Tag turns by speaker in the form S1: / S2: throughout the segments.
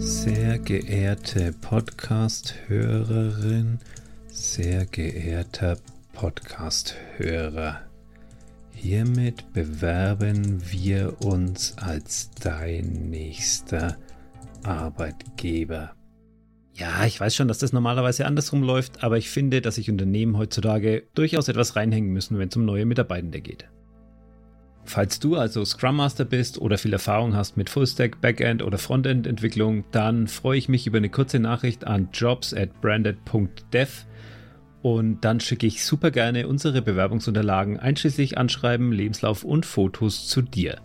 S1: Sehr geehrte Podcast-Hörerin, sehr geehrter Podcast-Hörer, hiermit bewerben wir uns als dein nächster Arbeitgeber. Ja, ich weiß schon, dass das normalerweise andersrum läuft, aber ich finde, dass sich Unternehmen heutzutage durchaus etwas reinhängen müssen, wenn es um neue Mitarbeitende geht. Falls du also Scrum Master bist oder viel Erfahrung hast mit Fullstack, Backend oder Frontend Entwicklung, dann freue ich mich über eine kurze Nachricht an jobs at branded.dev und dann schicke ich super gerne unsere Bewerbungsunterlagen einschließlich Anschreiben, Lebenslauf und Fotos zu dir.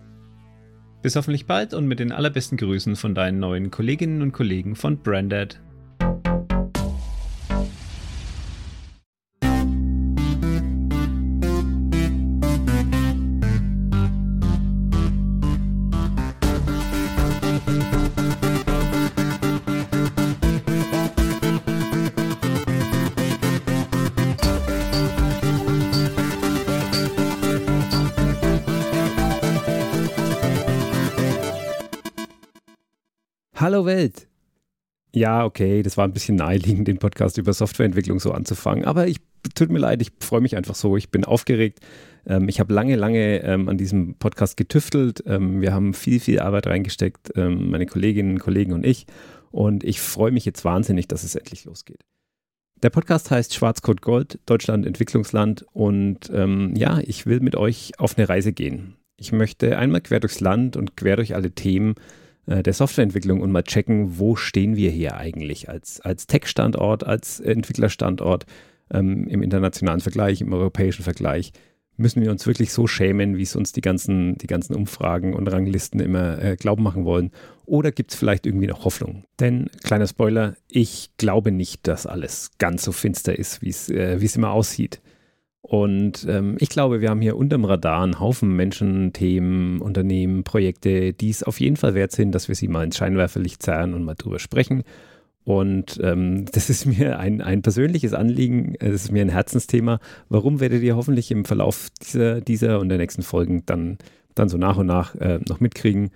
S1: Bis hoffentlich bald und mit den allerbesten Grüßen von deinen neuen Kolleginnen und Kollegen von Branded.
S2: Hallo Welt! Ja, okay, das war ein bisschen naheliegend, den Podcast über Softwareentwicklung so anzufangen. Aber ich tut mir leid, ich freue mich einfach so. Ich bin aufgeregt. Ähm, ich habe lange, lange ähm, an diesem Podcast getüftelt. Ähm, wir haben viel, viel Arbeit reingesteckt, ähm, meine Kolleginnen, Kollegen und ich. Und ich freue mich jetzt wahnsinnig, dass es endlich losgeht. Der Podcast heißt Schwarzcode Gold, Deutschland Entwicklungsland. Und ähm, ja, ich will mit euch auf eine Reise gehen. Ich möchte einmal quer durchs Land und quer durch alle Themen der Softwareentwicklung und mal checken, wo stehen wir hier eigentlich als, als Tech-Standort, als Entwicklerstandort ähm, im internationalen Vergleich, im europäischen Vergleich. Müssen wir uns wirklich so schämen, wie es uns die ganzen, die ganzen Umfragen und Ranglisten immer äh, glauben machen wollen? Oder gibt es vielleicht irgendwie noch Hoffnung? Denn, kleiner Spoiler, ich glaube nicht, dass alles ganz so finster ist, wie äh, es immer aussieht. Und ähm, ich glaube, wir haben hier unterm Radar einen Haufen Menschen, Themen, Unternehmen, Projekte, die es auf jeden Fall wert sind, dass wir sie mal ins Scheinwerferlicht zerren und mal drüber sprechen. Und ähm, das ist mir ein, ein persönliches Anliegen, das ist mir ein Herzensthema. Warum werdet ihr hoffentlich im Verlauf dieser, dieser und der nächsten Folgen dann, dann so nach und nach äh, noch mitkriegen.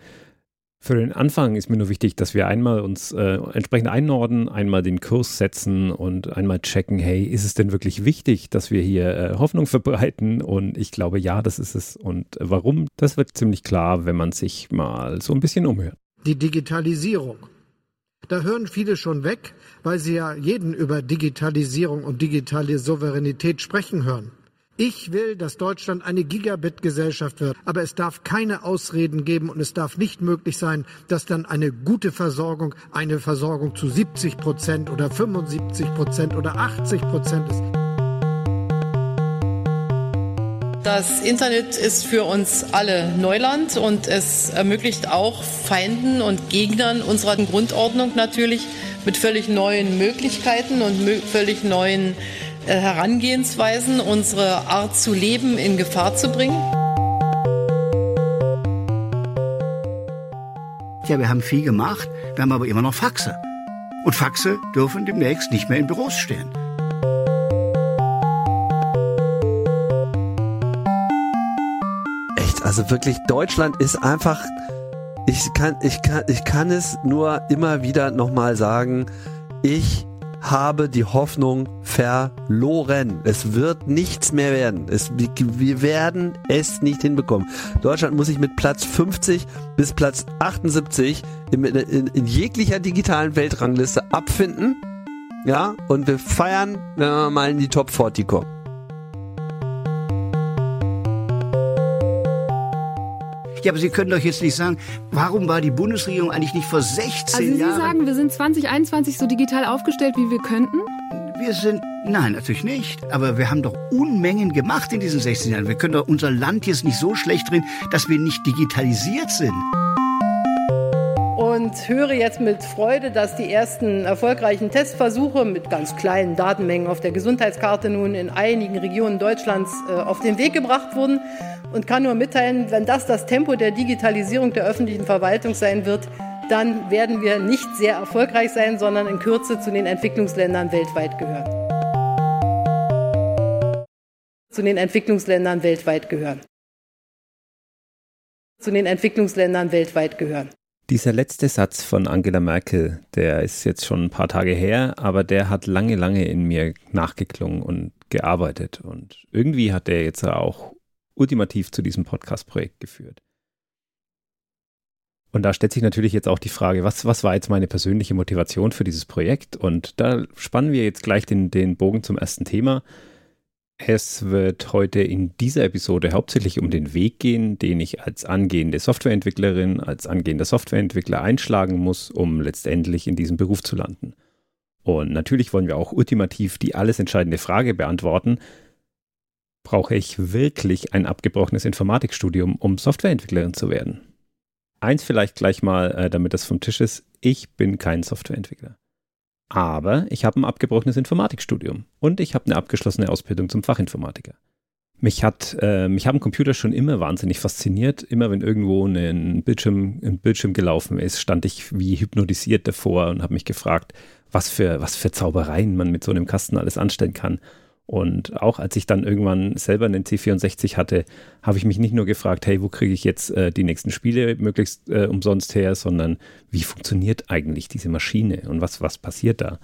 S2: Für den Anfang ist mir nur wichtig, dass wir einmal uns äh, entsprechend einordnen, einmal den Kurs setzen und einmal checken, hey, ist es denn wirklich wichtig, dass wir hier äh, Hoffnung verbreiten? Und ich glaube, ja, das ist es. Und warum, das wird ziemlich klar, wenn man sich mal so ein bisschen umhört.
S3: Die Digitalisierung. Da hören viele schon weg, weil sie ja jeden über Digitalisierung und digitale Souveränität sprechen hören. Ich will, dass Deutschland eine Gigabit-Gesellschaft wird, aber es darf keine Ausreden geben und es darf nicht möglich sein, dass dann eine gute Versorgung eine Versorgung zu 70 Prozent oder 75 Prozent oder 80 Prozent ist.
S4: Das Internet ist für uns alle Neuland und es ermöglicht auch Feinden und Gegnern unserer Grundordnung natürlich mit völlig neuen Möglichkeiten und völlig neuen Herangehensweisen, unsere Art zu leben in Gefahr zu bringen?
S5: Ja, wir haben viel gemacht, wir haben aber immer noch Faxe. Und Faxe dürfen demnächst nicht mehr in Büros stehen.
S6: Echt, also wirklich, Deutschland ist einfach, ich kann, ich kann, ich kann es nur immer wieder nochmal sagen, ich habe die Hoffnung verloren. Es wird nichts mehr werden. Es, wir werden es nicht hinbekommen. Deutschland muss sich mit Platz 50 bis Platz 78 in, in, in jeglicher digitalen Weltrangliste abfinden. Ja, und wir feiern, wenn wir mal in die Top 40 kommen.
S5: Ja, aber Sie können doch jetzt nicht sagen, warum war die Bundesregierung eigentlich nicht vor 16
S7: also Sie
S5: Jahren...
S7: Sie sagen, wir sind 2021 so digital aufgestellt, wie wir könnten?
S5: Wir sind, nein, natürlich nicht. Aber wir haben doch Unmengen gemacht in diesen 16 Jahren. Wir können doch unser Land jetzt nicht so schlecht drehen, dass wir nicht digitalisiert sind
S4: und höre jetzt mit Freude, dass die ersten erfolgreichen Testversuche mit ganz kleinen Datenmengen auf der Gesundheitskarte nun in einigen Regionen Deutschlands äh, auf den Weg gebracht wurden und kann nur mitteilen, wenn das das Tempo der Digitalisierung der öffentlichen Verwaltung sein wird, dann werden wir nicht sehr erfolgreich sein, sondern in Kürze zu den Entwicklungsländern weltweit gehören. Zu den Entwicklungsländern weltweit gehören. Zu den Entwicklungsländern weltweit gehören.
S2: Dieser letzte Satz von Angela Merkel, der ist jetzt schon ein paar Tage her, aber der hat lange, lange in mir nachgeklungen und gearbeitet. Und irgendwie hat der jetzt auch ultimativ zu diesem Podcast-Projekt geführt. Und da stellt sich natürlich jetzt auch die Frage, was, was war jetzt meine persönliche Motivation für dieses Projekt? Und da spannen wir jetzt gleich den, den Bogen zum ersten Thema. Es wird heute in dieser Episode hauptsächlich um den Weg gehen, den ich als angehende Softwareentwicklerin, als angehender Softwareentwickler einschlagen muss, um letztendlich in diesem Beruf zu landen. Und natürlich wollen wir auch ultimativ die alles entscheidende Frage beantworten, brauche ich wirklich ein abgebrochenes Informatikstudium, um Softwareentwicklerin zu werden? Eins vielleicht gleich mal, äh, damit das vom Tisch ist, ich bin kein Softwareentwickler. Aber ich habe ein abgebrochenes Informatikstudium und ich habe eine abgeschlossene Ausbildung zum Fachinformatiker. Mich hat, äh, mich haben Computer schon immer wahnsinnig fasziniert. Immer wenn irgendwo ein Bildschirm, ein Bildschirm gelaufen ist, stand ich wie hypnotisiert davor und habe mich gefragt, was für, was für Zaubereien man mit so einem Kasten alles anstellen kann. Und auch als ich dann irgendwann selber einen C64 hatte, habe ich mich nicht nur gefragt, hey, wo kriege ich jetzt äh, die nächsten Spiele möglichst äh, umsonst her, sondern wie funktioniert eigentlich diese Maschine und was, was passiert da?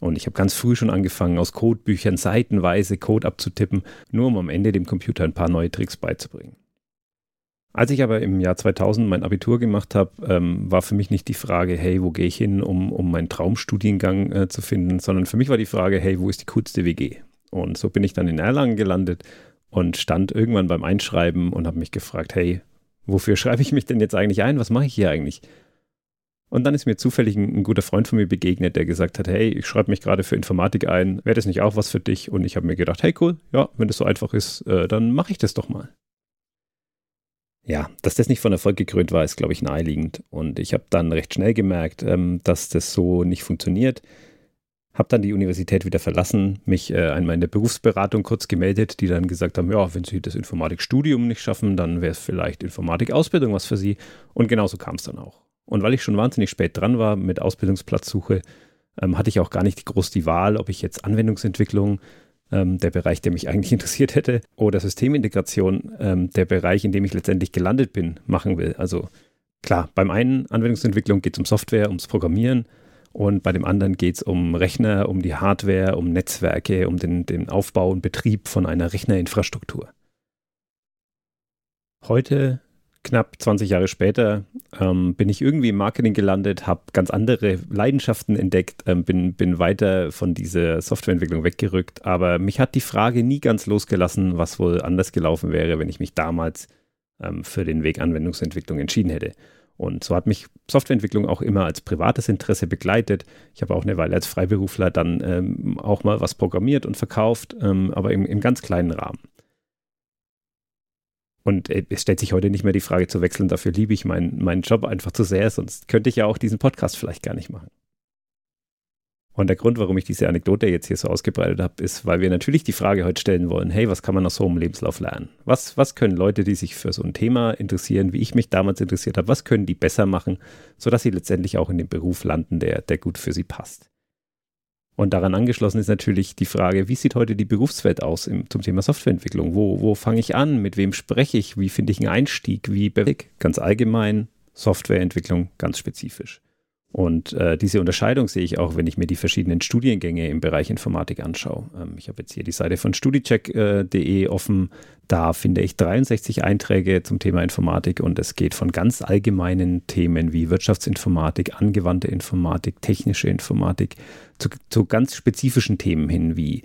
S2: Und ich habe ganz früh schon angefangen, aus Codebüchern seitenweise Code abzutippen, nur um am Ende dem Computer ein paar neue Tricks beizubringen. Als ich aber im Jahr 2000 mein Abitur gemacht habe, ähm, war für mich nicht die Frage, hey, wo gehe ich hin, um, um meinen Traumstudiengang äh, zu finden, sondern für mich war die Frage, hey, wo ist die coolste WG? Und so bin ich dann in Erlangen gelandet und stand irgendwann beim Einschreiben und habe mich gefragt, hey, wofür schreibe ich mich denn jetzt eigentlich ein? Was mache ich hier eigentlich? Und dann ist mir zufällig ein, ein, guter Freund von mir begegnet, der gesagt hat, hey, ich schreibe mich gerade für Informatik ein, wäre das nicht auch was für dich? Und ich habe mir gedacht, hey cool, ja, wenn das so einfach ist, äh, dann mache ich das doch mal. Ja, dass das nicht von Erfolg gekrönt war, ist, glaube ich, naheliegend. Und ich habe dann recht schnell gemerkt, ähm, dass das so nicht funktioniert habe dann die Universität wieder verlassen, mich äh, einmal in der Berufsberatung kurz gemeldet, die dann gesagt haben, ja, wenn Sie das Informatikstudium nicht schaffen, dann wäre es vielleicht Informatikausbildung was für Sie. Und genauso kam es dann auch. Und weil ich schon wahnsinnig spät dran war mit Ausbildungsplatzsuche, ähm, hatte ich auch gar nicht groß die Wahl, ob ich jetzt Anwendungsentwicklung, ähm, der Bereich, der mich eigentlich interessiert hätte, oder Systemintegration, ähm, der Bereich, in dem ich letztendlich gelandet bin, machen will. Also klar, beim einen Anwendungsentwicklung geht es um Software, ums Programmieren und bei dem anderen geht es um Rechner, um die Hardware, um Netzwerke, um den, den Aufbau und Betrieb von einer Rechnerinfrastruktur. Heute, knapp 20 Jahre später, ähm, bin ich irgendwie im Marketing gelandet, habe ganz andere Leidenschaften entdeckt, ähm, bin, bin weiter von dieser Softwareentwicklung weggerückt, aber mich hat die Frage nie ganz losgelassen, was wohl anders gelaufen wäre, wenn ich mich damals ähm, für den Weg Anwendungsentwicklung entschieden hätte. Und so hat mich Softwareentwicklung auch immer als privates Interesse begleitet. Ich habe auch eine Weile als Freiberufler dann ähm, auch mal was programmiert und verkauft, ähm, aber im, im, ganz kleinen Rahmen. Und äh, es stellt sich heute nicht mehr die Frage zu wechseln, dafür liebe ich meinen, meinen Job einfach zu sehr, sonst könnte ich ja auch diesen Podcast vielleicht gar nicht machen. Und der Grund, warum ich diese Anekdote jetzt hier so ausgebreitet habe, ist, weil wir natürlich die Frage heute stellen wollen, hey, was kann man aus so einem Lebenslauf lernen? Was, was können Leute, die sich für so ein Thema interessieren, wie ich mich damals interessiert habe, was können die besser machen, sodass sie letztendlich auch in dem Beruf landen, der, der gut für sie passt? Und daran angeschlossen ist natürlich die Frage, wie sieht heute die Berufswelt aus im, zum Thema Softwareentwicklung? Wo, wo fange ich an? Mit wem spreche ich? Wie finde ich einen Einstieg? Wie Ganz allgemein, Softwareentwicklung ganz spezifisch. Und äh, diese Unterscheidung sehe ich auch, wenn ich mir die verschiedenen Studiengänge im Bereich Informatik anschaue. Ähm, ich habe jetzt hier die Seite von studicheck.de äh, offen. Da finde ich 63 Einträge zum Thema Informatik und es geht von ganz allgemeinen Themen wie Wirtschaftsinformatik, angewandte Informatik, technische Informatik zu, zu ganz spezifischen Themen hin wie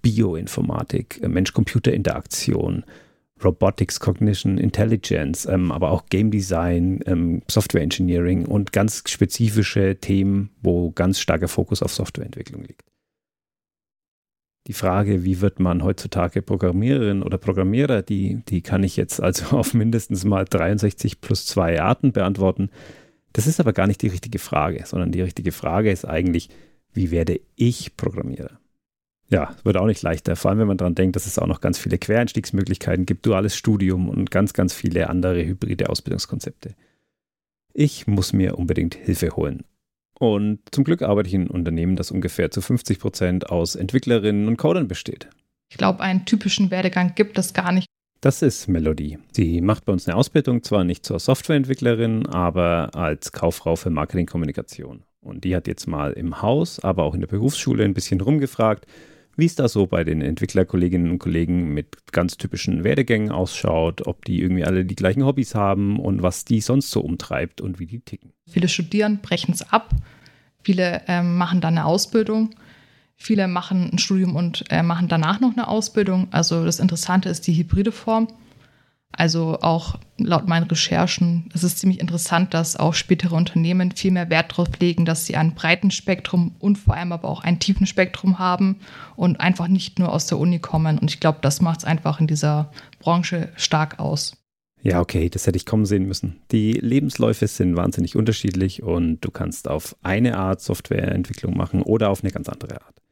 S2: Bioinformatik, Mensch-Computer-Interaktion, Robotics, Cognition, Intelligence, ähm, aber auch Game Design, ähm, Software Engineering und ganz spezifische Themen, wo ganz starker Fokus auf Softwareentwicklung liegt. Die Frage, wie wird man heutzutage Programmiererin oder Programmierer, die, die kann ich jetzt also auf mindestens mal 63 plus zwei Arten beantworten. Das ist aber gar nicht die richtige Frage, sondern die richtige Frage ist eigentlich, wie werde ich Programmierer? Ja, wird auch nicht leichter, vor allem wenn man daran denkt, dass es auch noch ganz viele Quereinstiegsmöglichkeiten gibt, duales Studium und ganz, ganz viele andere hybride Ausbildungskonzepte. Ich muss mir unbedingt Hilfe holen. Und zum Glück arbeite ich in einem Unternehmen, das ungefähr zu 50 Prozent aus Entwicklerinnen und Codern besteht.
S8: Ich glaube, einen typischen Werdegang gibt es gar nicht.
S2: Das ist Melody. Sie macht bei uns eine Ausbildung, zwar nicht zur Softwareentwicklerin, aber als Kauffrau für Marketingkommunikation. Und die hat jetzt mal im Haus, aber auch in der Berufsschule ein bisschen rumgefragt, wie es da so bei den Entwicklerkolleginnen und Kollegen mit ganz typischen Werdegängen ausschaut, ob die irgendwie alle die gleichen Hobbys haben und was die sonst so umtreibt und wie die ticken.
S8: Viele studieren, brechen es ab, viele ähm, machen dann eine Ausbildung Viele machen ein Studium und äh, machen danach noch eine Ausbildung. Also das Interessante ist die hybride Form. Also auch laut meinen Recherchen es ist ziemlich interessant, dass auch spätere Unternehmen viel mehr Wert darauf legen, dass sie ein breiten Spektrum und vor allem aber auch ein tiefen Spektrum haben und einfach nicht nur aus der Uni kommen. Und ich glaube, das macht es einfach in dieser Branche stark aus.
S2: Ja, okay, das hätte ich kommen sehen müssen. Die Lebensläufe sind wahnsinnig unterschiedlich und du kannst auf eine Art Softwareentwicklung machen oder auf eine ganz andere Art.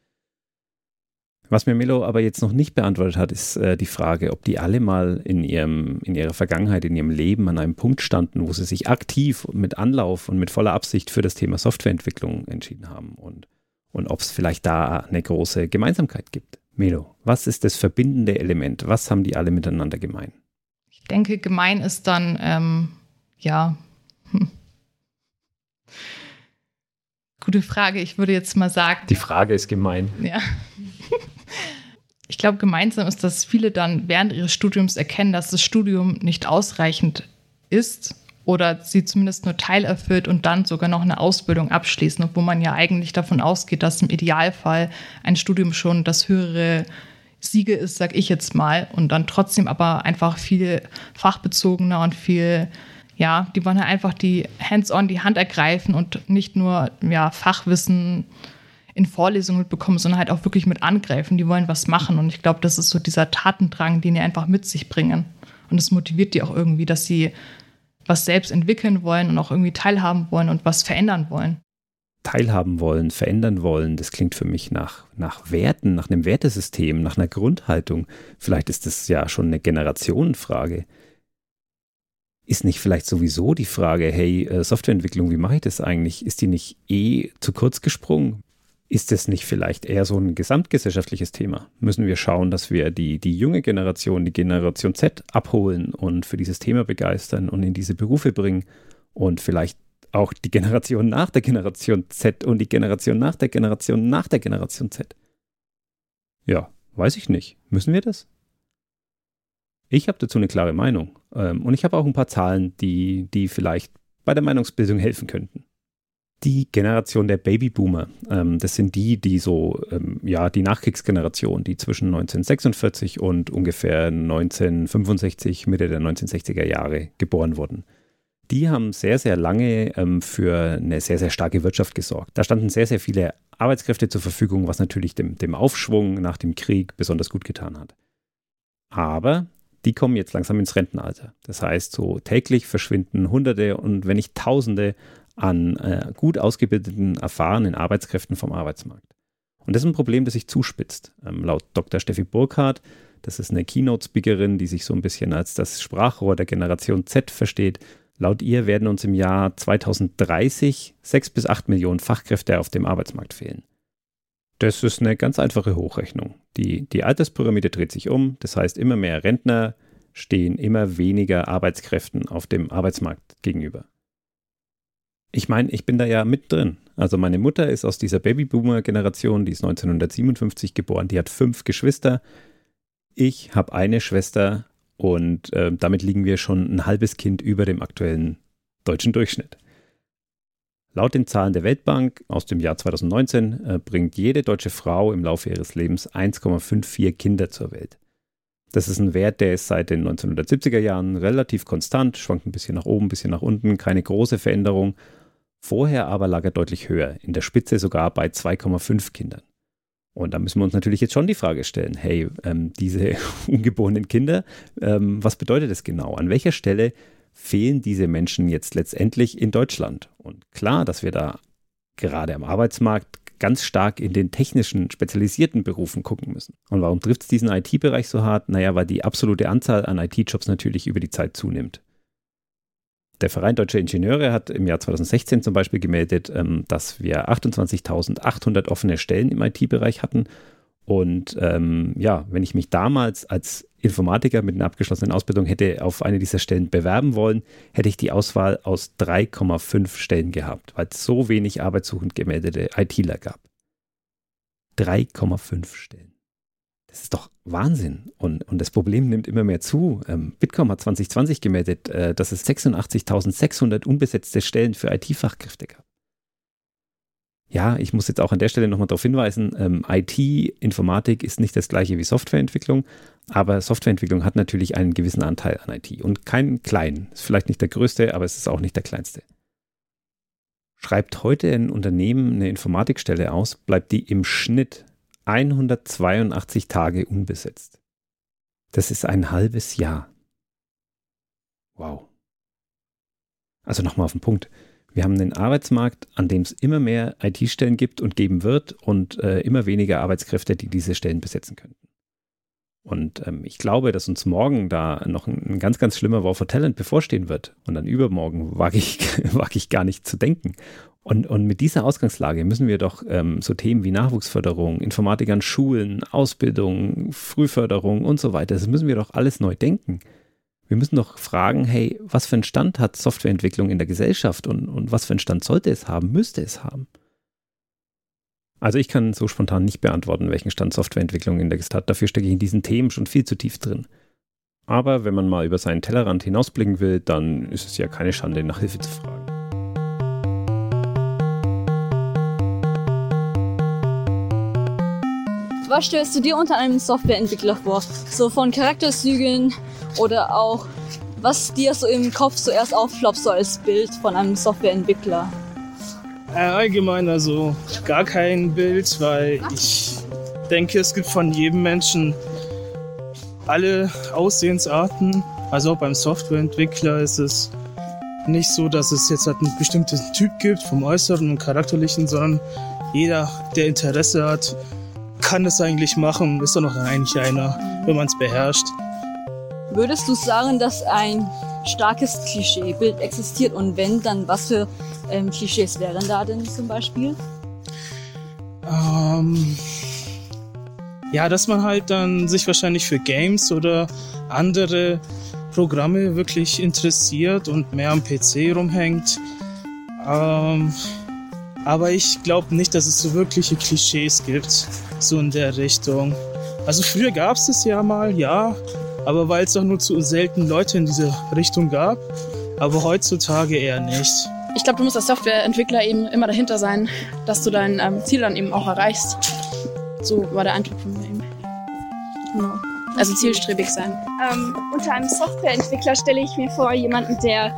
S2: Was mir Melo aber jetzt noch nicht beantwortet hat, ist äh, die Frage, ob die alle mal in, ihrem, in ihrer Vergangenheit, in ihrem Leben an einem Punkt standen, wo sie sich aktiv mit Anlauf und mit voller Absicht für das Thema Softwareentwicklung entschieden haben und, und ob es vielleicht da eine große Gemeinsamkeit gibt. Melo, was ist das verbindende Element? Was haben die alle miteinander gemein?
S8: Ich denke, gemein ist dann, ähm, ja, hm. Gute Frage. Ich würde jetzt mal sagen.
S2: Die Frage ist gemein.
S8: Ja. Ich glaube, gemeinsam ist, dass viele dann während ihres Studiums erkennen, dass das Studium nicht ausreichend ist oder sie zumindest nur teilerfüllt und dann sogar noch eine Ausbildung abschließen, obwohl man ja eigentlich davon ausgeht, dass im Idealfall ein Studium schon das höhere Siege ist, sag ich jetzt mal, und dann trotzdem aber einfach viel fachbezogener und viel, ja, die wollen ja einfach die hands-on die Hand ergreifen und nicht nur ja, Fachwissen in Vorlesungen mitbekommen, sondern halt auch wirklich mit angreifen. Die wollen was machen. Und ich glaube, das ist so dieser Tatendrang, den die einfach mit sich bringen. Und es motiviert die auch irgendwie, dass sie was selbst entwickeln wollen und auch irgendwie teilhaben wollen und was verändern wollen.
S2: Teilhaben wollen, verändern wollen, das klingt für mich nach, nach Werten, nach einem Wertesystem, nach einer Grundhaltung. Vielleicht ist das ja schon eine Generationenfrage. Ist nicht vielleicht sowieso die Frage, hey, äh, Softwareentwicklung, wie mache ich das eigentlich? Ist die nicht eh zu kurz gesprungen? Ist es nicht vielleicht eher so ein gesamtgesellschaftliches Thema? Müssen wir schauen, dass wir die, die junge Generation, die Generation Z abholen und für dieses Thema begeistern und in diese Berufe bringen und vielleicht auch die Generation nach der Generation Z und die Generation nach der Generation nach der Generation Z? Ja, weiß ich nicht. Müssen wir das? Ich habe dazu eine klare Meinung. Ähm, und ich habe auch ein paar Zahlen, die, die vielleicht bei der Meinungsbildung helfen könnten die Generation der Babyboomer. Ähm, das sind die, die so, ähm, ja, die Nachkriegsgeneration, die zwischen 1946 und ungefähr 1965, Mitte der 1960er Jahre geboren wurden. Die haben sehr, sehr lange ähm, für eine sehr, sehr starke Wirtschaft gesorgt. Da standen sehr, sehr viele Arbeitskräfte zur Verfügung, was natürlich dem, dem Aufschwung nach dem Krieg besonders gut getan hat. Aber die kommen jetzt langsam ins Rentenalter. Das heißt, so täglich verschwinden Hunderte und wenn nicht Tausende an äh, gut ausgebildeten, erfahrenen Arbeitskräften vom Arbeitsmarkt. Und das ist ein Problem, das sich zuspitzt. Ähm, laut Dr. Steffi Burkhardt, das ist eine Keynote-Speakerin, die sich so ein bisschen als das Sprachrohr der Generation Z versteht. Laut ihr werden uns im Jahr 2030 sechs bis acht Millionen Fachkräfte auf dem Arbeitsmarkt fehlen. Das ist eine ganz einfache Hochrechnung. Die, die Alterspyramide dreht sich um, das heißt, immer mehr Rentner stehen immer weniger Arbeitskräften auf dem Arbeitsmarkt gegenüber ich meine, ich bin da ja mit drin. Also meine Mutter ist aus dieser Babyboomer-Generation, die ist 1957 geboren, die hat fünf Geschwister. Ich habe eine Schwester und äh, damit liegen wir schon ein halbes Kind über dem aktuellen deutschen Durchschnitt. Laut den Zahlen der Weltbank aus dem Jahr 2019 äh, bringt jede deutsche Frau im Laufe ihres Lebens 1,54 Kinder zur Welt. Das ist ein Wert, der ist seit den 1970er Jahren relativ konstant, schwankt ein bisschen nach oben, ein bisschen nach unten, keine große Veränderung Vorher aber lag er deutlich höher, in der Spitze sogar bei 2,5 Kindern. Und da müssen wir uns natürlich jetzt schon die Frage stellen, hey, ähm, diese ungeborenen Kinder, ähm, was bedeutet das genau? An welcher Stelle fehlen diese Menschen jetzt letztendlich in Deutschland? Und klar, dass wir da gerade am Arbeitsmarkt ganz stark in den technischen, spezialisierten Berufen gucken müssen. Und warum trifft es diesen IT-Bereich so hart? Naja, weil die absolute Anzahl an IT-Jobs natürlich über die Zeit zunimmt. Der Verein Deutsche Ingenieure hat im Jahr 2016 zum Beispiel gemeldet, ähm, dass wir 28.800 offene Stellen im IT-Bereich hatten. Und ähm, ja, wenn ich mich damals als Informatiker mit einer abgeschlossenen Ausbildung hätte auf eine dieser Stellen bewerben wollen, hätte ich die Auswahl aus 3,5 Stellen gehabt, weil es so wenig arbeitssuchend gemeldete ITler gab. 3,5 Stellen. Das ist doch Wahnsinn. Und, und das Problem nimmt immer mehr zu. Ähm, Bitkom hat 2020 gemeldet, äh, dass es 86.600 unbesetzte Stellen für IT-Fachkräfte gab. Ja, ich muss jetzt auch an der Stelle nochmal darauf hinweisen, ähm, IT, Informatik ist nicht das gleiche wie Softwareentwicklung, aber Softwareentwicklung hat natürlich einen gewissen Anteil an IT und keinen kleinen. Ist vielleicht nicht der größte, aber es ist auch nicht der kleinste. Schreibt heute ein Unternehmen eine Informatikstelle aus, bleibt die im Schnitt 182 Tage unbesetzt. Das ist ein halbes Jahr. Wow. Also nochmal auf den Punkt. Wir haben einen Arbeitsmarkt, an dem es immer mehr IT-Stellen gibt und geben wird und äh, immer weniger Arbeitskräfte, die diese Stellen besetzen könnten. Und ähm, ich glaube, dass uns morgen da noch ein, ein, ganz, ganz schlimmer War for Talent bevorstehen wird. Und dann übermorgen wage ich, wage ich gar nicht zu denken. Und, und mit dieser Ausgangslage müssen wir doch ähm, so Themen wie Nachwuchsförderung, Informatik an Schulen, Ausbildung, Frühförderung und so weiter, das müssen wir doch alles neu denken. Wir müssen doch fragen, hey, was für einen Stand hat Softwareentwicklung in der Gesellschaft und, und was für einen Stand sollte es haben, müsste es haben? Also ich kann so spontan nicht beantworten, welchen Stand Softwareentwicklung in der Gesellschaft hat. Dafür stecke ich in diesen Themen schon viel zu tief drin. Aber wenn man mal über seinen Tellerrand hinausblicken will, dann ist es ja keine Schande, nach Hilfe zu fragen.
S9: Was stellst du dir unter einem Softwareentwickler vor? So von Charakterzügen oder auch, was dir so im Kopf zuerst aufploppt, so als Bild von einem Softwareentwickler?
S10: Äh, allgemein also gar kein Bild, weil ich denke, es gibt von jedem Menschen alle Aussehensarten. Also auch beim Softwareentwickler ist es nicht so, dass es jetzt halt einen bestimmten Typ gibt vom Äußeren und Charakterlichen, sondern jeder, der Interesse hat, kann es eigentlich machen. Ist doch noch eigentlich einer, wenn man es beherrscht.
S9: Würdest du sagen, dass ein starkes Klischeebild existiert und wenn, dann was für ähm, Klischees wären da denn zum Beispiel?
S10: Ähm, ja, dass man halt dann sich wahrscheinlich für Games oder andere Programme wirklich interessiert und mehr am PC rumhängt. Ähm, aber ich glaube nicht, dass es so wirkliche Klischees gibt, so in der Richtung. Also früher gab es es ja mal, ja, aber weil es auch nur zu selten Leute in diese Richtung gab. Aber heutzutage eher nicht.
S11: Ich glaube, du musst als Softwareentwickler eben immer dahinter sein, dass du dein ähm, Ziel dann eben auch erreichst. So war der Eindruck von mir eben. Genau. Also zielstrebig sein.
S12: Ähm, unter einem Softwareentwickler stelle ich mir vor, jemanden, der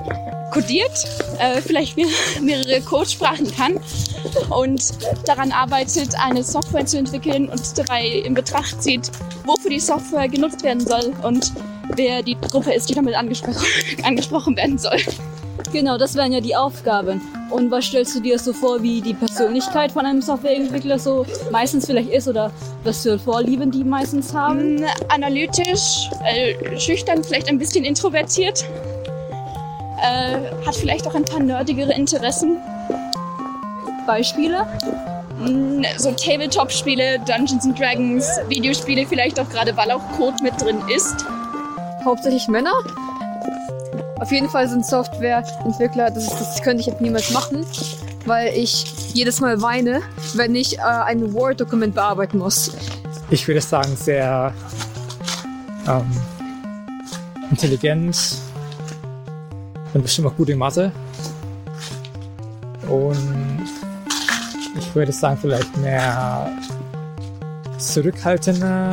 S12: codiert, äh, vielleicht mehrere Codesprachen kann und daran arbeitet, eine Software zu entwickeln und dabei in Betracht zieht, wofür die Software genutzt werden soll und wer die Gruppe ist, die damit angespro angesprochen werden soll.
S9: Genau, das wären ja die Aufgaben. Und was stellst du dir so vor, wie die Persönlichkeit von einem Softwareentwickler so meistens vielleicht ist oder was für Vorlieben die meistens haben?
S12: Mm, analytisch, äh, schüchtern, vielleicht ein bisschen introvertiert. Äh, hat vielleicht auch ein paar nerdigere Interessen.
S9: Beispiele?
S12: Mm, so Tabletop-Spiele, Dungeons and Dragons, Videospiele, vielleicht auch gerade, weil auch Code mit drin ist.
S7: Hauptsächlich Männer? Auf jeden Fall sind Softwareentwickler, das, ist, das könnte ich jetzt niemals machen, weil ich jedes Mal weine, wenn ich äh, ein Word-Dokument bearbeiten muss.
S13: Ich würde sagen, sehr ähm, intelligent, bin bestimmt auch gut in Mathe. Und ich würde sagen, vielleicht mehr zurückhaltender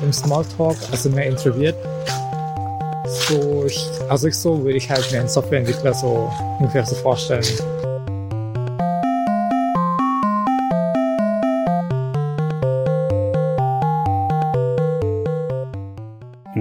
S13: im Smalltalk, also mehr introvertiert. So, ich, also ich so würde ich halt mir einen Softwareentwickler so ungefähr so vorstellen.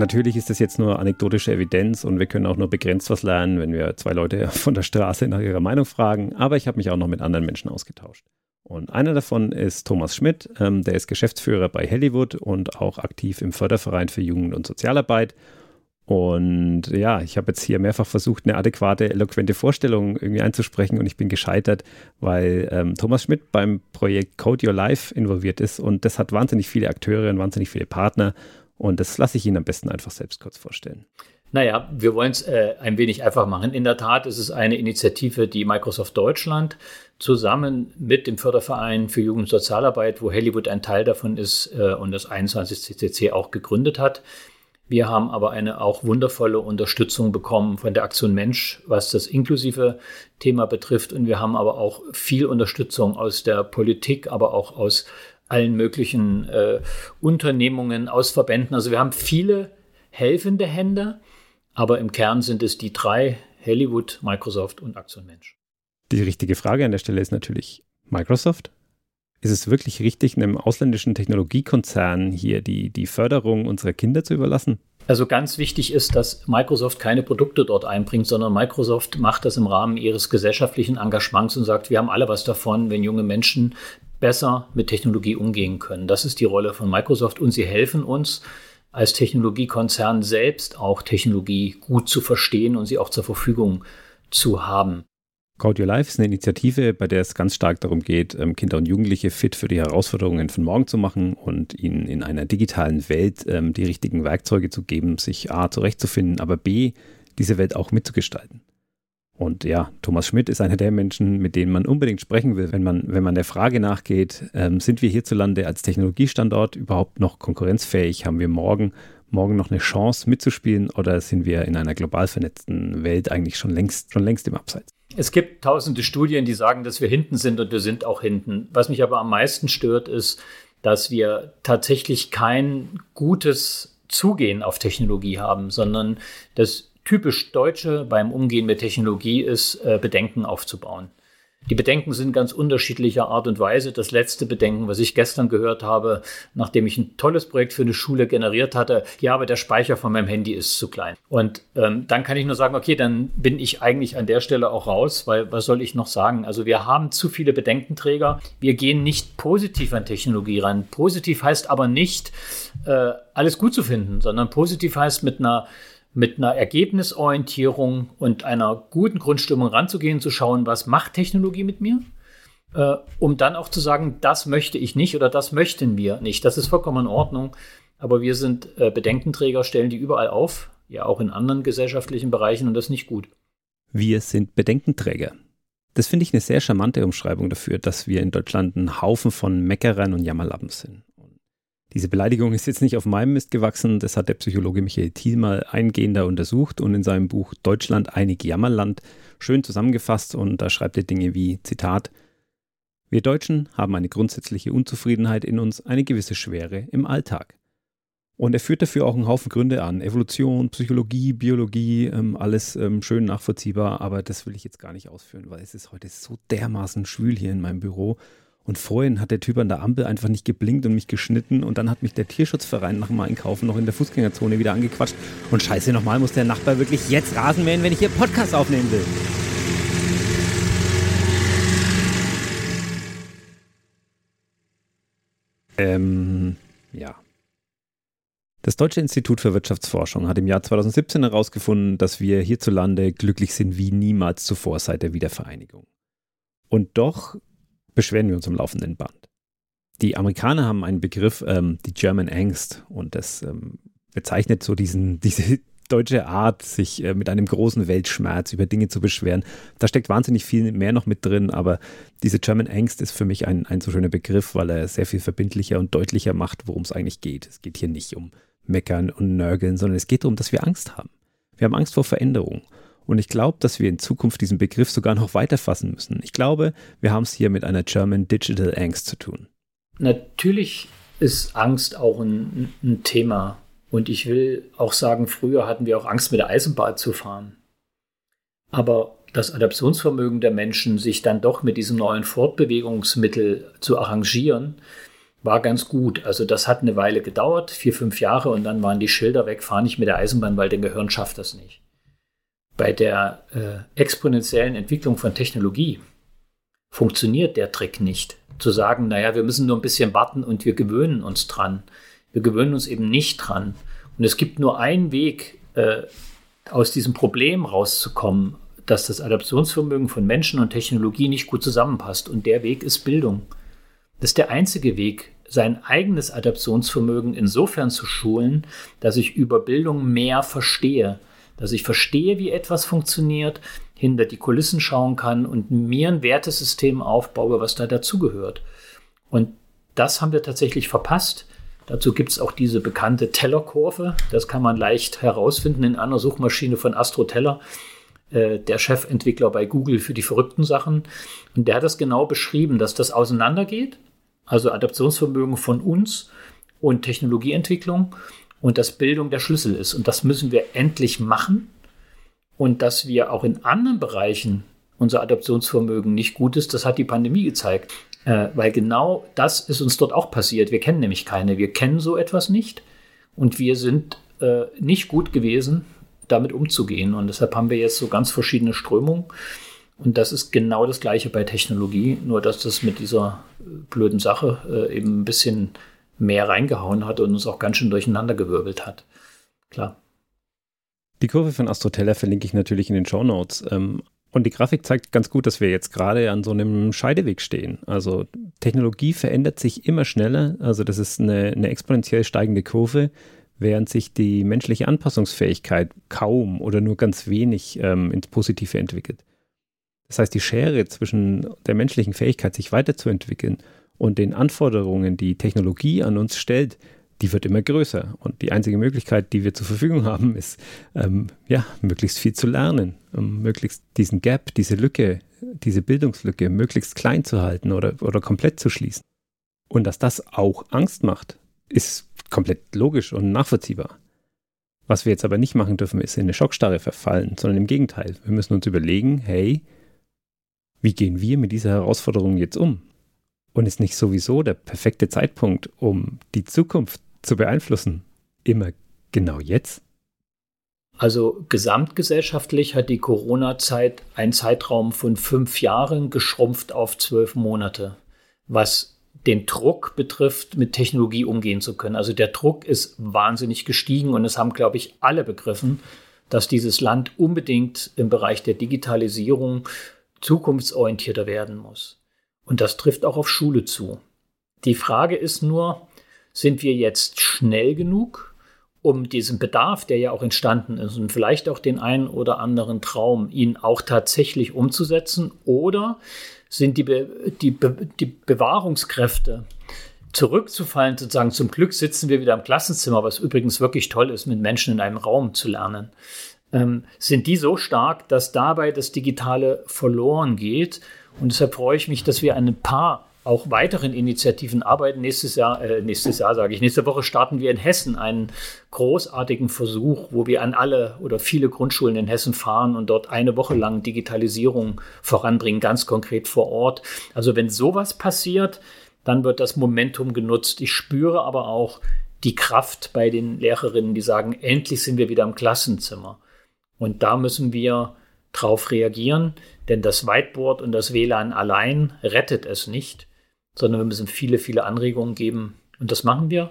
S2: Natürlich ist das jetzt nur anekdotische Evidenz und wir können auch nur begrenzt was lernen, wenn wir zwei Leute von der Straße nach ihrer Meinung fragen. Aber ich habe mich auch noch mit anderen Menschen ausgetauscht. Und einer davon ist Thomas Schmidt, ähm, der ist Geschäftsführer bei Hollywood und auch aktiv im Förderverein für Jugend- und Sozialarbeit. Und ja, ich habe jetzt hier mehrfach versucht, eine adäquate, eloquente Vorstellung irgendwie einzusprechen und ich bin gescheitert, weil ähm, Thomas Schmidt beim Projekt Code Your Life involviert ist und das hat wahnsinnig viele Akteure und wahnsinnig viele Partner Und das lasse ich Ihnen am besten einfach selbst kurz vorstellen.
S14: Naja, wir wollen es äh, ein wenig einfach machen. In der Tat ist es eine Initiative, die Microsoft Deutschland zusammen mit dem Förderverein für Jugend und Sozialarbeit, wo Hollywood ein Teil davon ist äh, und das 21 CCC auch gegründet hat. Wir haben aber eine auch wundervolle Unterstützung bekommen von der Aktion Mensch, was das inklusive Thema betrifft. Und wir haben aber auch viel Unterstützung aus der Politik, aber auch aus allen möglichen äh, Unternehmungen, aus Verbänden. Also wir haben viele helfende Hände, aber im Kern sind es die drei, Hollywood, Microsoft und Aktion Mensch.
S2: Die richtige Frage an der Stelle ist natürlich Microsoft. Ist es wirklich richtig, einem ausländischen Technologiekonzern hier die, die Förderung unserer Kinder zu überlassen?
S14: Also ganz wichtig ist, dass Microsoft keine Produkte dort einbringt, sondern Microsoft macht das im Rahmen ihres gesellschaftlichen Engagements und sagt, wir haben alle was davon, wenn junge Menschen besser mit Technologie umgehen können. Das ist die Rolle von Microsoft und sie helfen uns als Technologiekonzern selbst auch Technologie gut zu verstehen und sie auch zur Verfügung zu haben.
S2: Code Your Life ist eine Initiative, bei der es ganz stark darum geht, ähm, Kinder und Jugendliche fit für die Herausforderungen von morgen zu machen und ihnen in einer digitalen Welt ähm, die richtigen Werkzeuge zu geben, sich A zurechtzufinden, aber B diese Welt auch mitzugestalten. Und ja, Thomas Schmidt ist einer der Menschen, mit denen man unbedingt sprechen will, wenn man, wenn man der Frage nachgeht, ähm, sind wir hierzulande als Technologiestandort überhaupt noch konkurrenzfähig? Haben wir morgen, morgen noch eine Chance mitzuspielen oder sind wir in einer global vernetzten Welt eigentlich schon längst, schon längst im Abseits?
S14: Es gibt tausende Studien, die sagen, dass wir hinten sind und wir sind auch hinten. Was mich aber am meisten stört, ist, dass wir tatsächlich kein gutes Zugehen auf Technologie haben, sondern das typisch Deutsche beim Umgehen mit Technologie ist, äh, Bedenken aufzubauen. Die Bedenken sind ganz unterschiedlicher Art und Weise. Das letzte Bedenken, was ich gestern gehört habe, nachdem ich ein tolles Projekt für eine Schule generiert hatte, ja, aber der Speicher von meinem Handy ist zu klein. Und ähm, dann kann ich nur sagen, okay, dann bin ich eigentlich an der Stelle auch raus, weil was soll ich noch sagen? Also wir haben zu viele Bedenkenträger. Wir gehen nicht positiv an Technologie ran. Positiv heißt aber nicht, äh, alles gut zu finden, sondern positiv heißt mit einer mit einer Ergebnisorientierung und einer guten Grundstimmung ranzugehen, zu schauen, was macht Technologie mit mir, äh, um dann auch zu sagen, das möchte ich nicht oder das möchten wir nicht. Das ist vollkommen in Ordnung. Aber wir sind äh, Bedenkenträger, stellen die überall auf, ja auch in anderen gesellschaftlichen Bereichen und das ist nicht gut.
S2: Wir sind Bedenkenträger. Das finde ich eine sehr charmante Umschreibung dafür, dass wir in Deutschland ein Haufen von Meckerern und Jammerlappen sind. Diese Beleidigung ist jetzt nicht auf meinem Mist gewachsen, das hat der Psychologe Michael Thiel mal eingehender untersucht und in seinem Buch Deutschland einig Jammerland schön zusammengefasst und da schreibt er Dinge wie, Zitat, wir Deutschen haben eine grundsätzliche Unzufriedenheit in uns, eine gewisse Schwere im Alltag. Und er führt dafür auch einen Haufen Gründe an. Evolution, Psychologie, Biologie, ähm, alles ähm, schön nachvollziehbar, aber das will ich jetzt gar nicht ausführen, weil es ist heute so dermaßen schwül hier in meinem Büro und vorhin hat der Typ an der Ampel einfach nicht geblinkt und mich geschnitten und dann hat mich der Tierschutzverein nach dem Einkaufen noch in der Fußgängerzone wieder angequatscht. Und scheiße, nochmal muss der Nachbar wirklich jetzt Rasen mähen, wenn ich hier Podcast aufnehmen will. Ähm, ja. Das Deutsche Institut für Wirtschaftsforschung hat im Jahr 2017 herausgefunden, dass wir hierzulande glücklich sind wie niemals zuvor seit der Wiedervereinigung. Und doch beschweren wir uns am laufenden Band. Die Amerikaner haben einen Begriff, ähm, die German Angst, und das ähm, bezeichnet so diesen, diese deutsche Art, sich äh, mit einem großen Weltschmerz über Dinge zu beschweren. Da steckt wahnsinnig viel mehr noch mit drin, aber diese German Angst ist für mich ein, ein so schöner Begriff, weil er sehr viel verbindlicher und deutlicher macht, worum es eigentlich geht. Es geht hier nicht um Meckern und Nörgeln, sondern es geht darum, dass wir Angst haben. Wir haben Angst vor Veränderung. Und ich glaube, dass wir in Zukunft diesen Begriff sogar noch weiter fassen müssen. Ich glaube, wir haben es hier mit einer German Digital Angst zu tun.
S14: Natürlich ist Angst auch ein, ein Thema. Und ich will auch sagen, früher hatten wir auch Angst, mit der Eisenbahn zu fahren. Aber das Adaptionsvermögen der Menschen, sich dann doch mit diesem neuen Fortbewegungsmittel zu arrangieren, war ganz gut. Also das hat eine Weile gedauert, vier, fünf Jahre, und dann waren die Schilder weg, fahr nicht mit der Eisenbahn, weil dein Gehirn schafft das nicht bei der äh, exponentiellen Entwicklung von Technologie funktioniert der Trick nicht. Zu sagen, naja, wir müssen nur ein bisschen warten und wir gewöhnen uns dran. Wir gewöhnen uns eben nicht dran. Und es gibt nur einen Weg, äh, aus diesem Problem rauszukommen, dass das Adaptionsvermögen von Menschen und Technologie nicht gut zusammenpasst. Und der Weg ist Bildung. Das ist der einzige Weg, sein eigenes Adaptionsvermögen insofern zu schulen, dass ich über Bildung mehr verstehe, dass ich verstehe, wie etwas funktioniert, hinter die Kulissen schauen kann und mir ein Wertesystem aufbaue, was da dazugehört. Und das haben wir tatsächlich verpasst. Dazu gibt es auch diese bekannte Tellerkurve. Das kann man leicht herausfinden in einer Suchmaschine von Astro Teller, äh, der Chefentwickler bei Google für die verrückten Sachen. Und der hat das genau beschrieben, dass das auseinandergeht, also Adaptionsvermögen von uns und Technologieentwicklung und dass Bildung der Schlüssel ist. Und das müssen wir endlich machen. Und dass wir auch in anderen Bereichen unser Adaptionsvermögen nicht gut ist, das hat die Pandemie gezeigt. Äh, weil genau das ist uns dort auch passiert. Wir kennen nämlich keine. Wir kennen so etwas nicht. Und wir sind äh, nicht gut gewesen, damit umzugehen. Und deshalb haben wir jetzt so ganz verschiedene Strömungen. Und das ist genau das Gleiche bei Technologie, nur dass das mit dieser äh, blöden Sache äh, eben ein bisschen mehr reingehauen hat und uns auch ganz schön durcheinandergewirbelt hat. Klar.
S2: Die Kurve von Astrotella verlinke ich natürlich in den Show Notes. Ähm, und die Grafik zeigt ganz gut, dass wir jetzt gerade an so einem Scheideweg stehen. Also Technologie verändert sich immer schneller. Also das ist eine, eine exponentiell steigende Kurve, während sich die menschliche Anpassungsfähigkeit kaum oder nur ganz wenig ähm, ins Positive entwickelt. Das heißt, die Schere zwischen der menschlichen Fähigkeit, sich weiterzuentwickeln und den Anforderungen, die Technologie an uns stellt, die wird immer größer. Und die einzige Möglichkeit, die wir zur Verfügung haben, ist, ähm, ja, möglichst viel zu lernen, um möglichst diesen Gap, diese Lücke, diese Bildungslücke möglichst klein zu halten oder, oder komplett zu schließen. Und dass das auch Angst macht, ist komplett logisch und nachvollziehbar. Was wir jetzt aber nicht machen dürfen, ist in eine Schockstarre verfallen, sondern im Gegenteil. Wir müssen uns überlegen, hey, wie gehen wir mit dieser Herausforderung jetzt um? Und ist nicht sowieso der perfekte Zeitpunkt, um die Zukunft zu beeinflussen, immer genau jetzt?
S14: Also gesamtgesellschaftlich hat die Corona-Zeit einen Zeitraum von fünf Jahren geschrumpft auf zwölf Monate, was den Druck betrifft, mit Technologie umgehen zu können. Also der Druck ist wahnsinnig gestiegen und es haben, glaube ich, alle begriffen, dass dieses Land unbedingt im Bereich der Digitalisierung zukunftsorientierter werden muss. Und das trifft auch auf Schule zu. Die Frage ist nur, sind wir jetzt schnell genug, um diesen Bedarf, der ja auch entstanden ist und vielleicht auch den einen oder anderen Traum, ihn auch tatsächlich umzusetzen? Oder sind die, Be die, Be die Bewahrungskräfte zurückzufallen, sozusagen zum Glück sitzen wir wieder im Klassenzimmer, was übrigens wirklich toll ist, mit Menschen in einem Raum zu lernen. Ähm, sind die so stark, dass dabei das Digitale verloren geht? Und deshalb freue ich mich, dass wir ein paar auch weiteren Initiativen arbeiten. Nächstes Jahr, äh, nächstes Jahr sage ich, nächste Woche starten wir in Hessen einen großartigen Versuch, wo wir an alle oder viele Grundschulen in Hessen fahren und dort eine Woche lang Digitalisierung voranbringen, ganz konkret vor Ort. Also wenn sowas passiert, dann wird das Momentum genutzt. Ich spüre aber auch die Kraft bei den Lehrerinnen, die sagen, endlich sind wir wieder im Klassenzimmer. Und da müssen wir drauf reagieren, denn das Whiteboard und das WLAN allein rettet es nicht sondern wir müssen viele, viele Anregungen geben. Und das machen wir.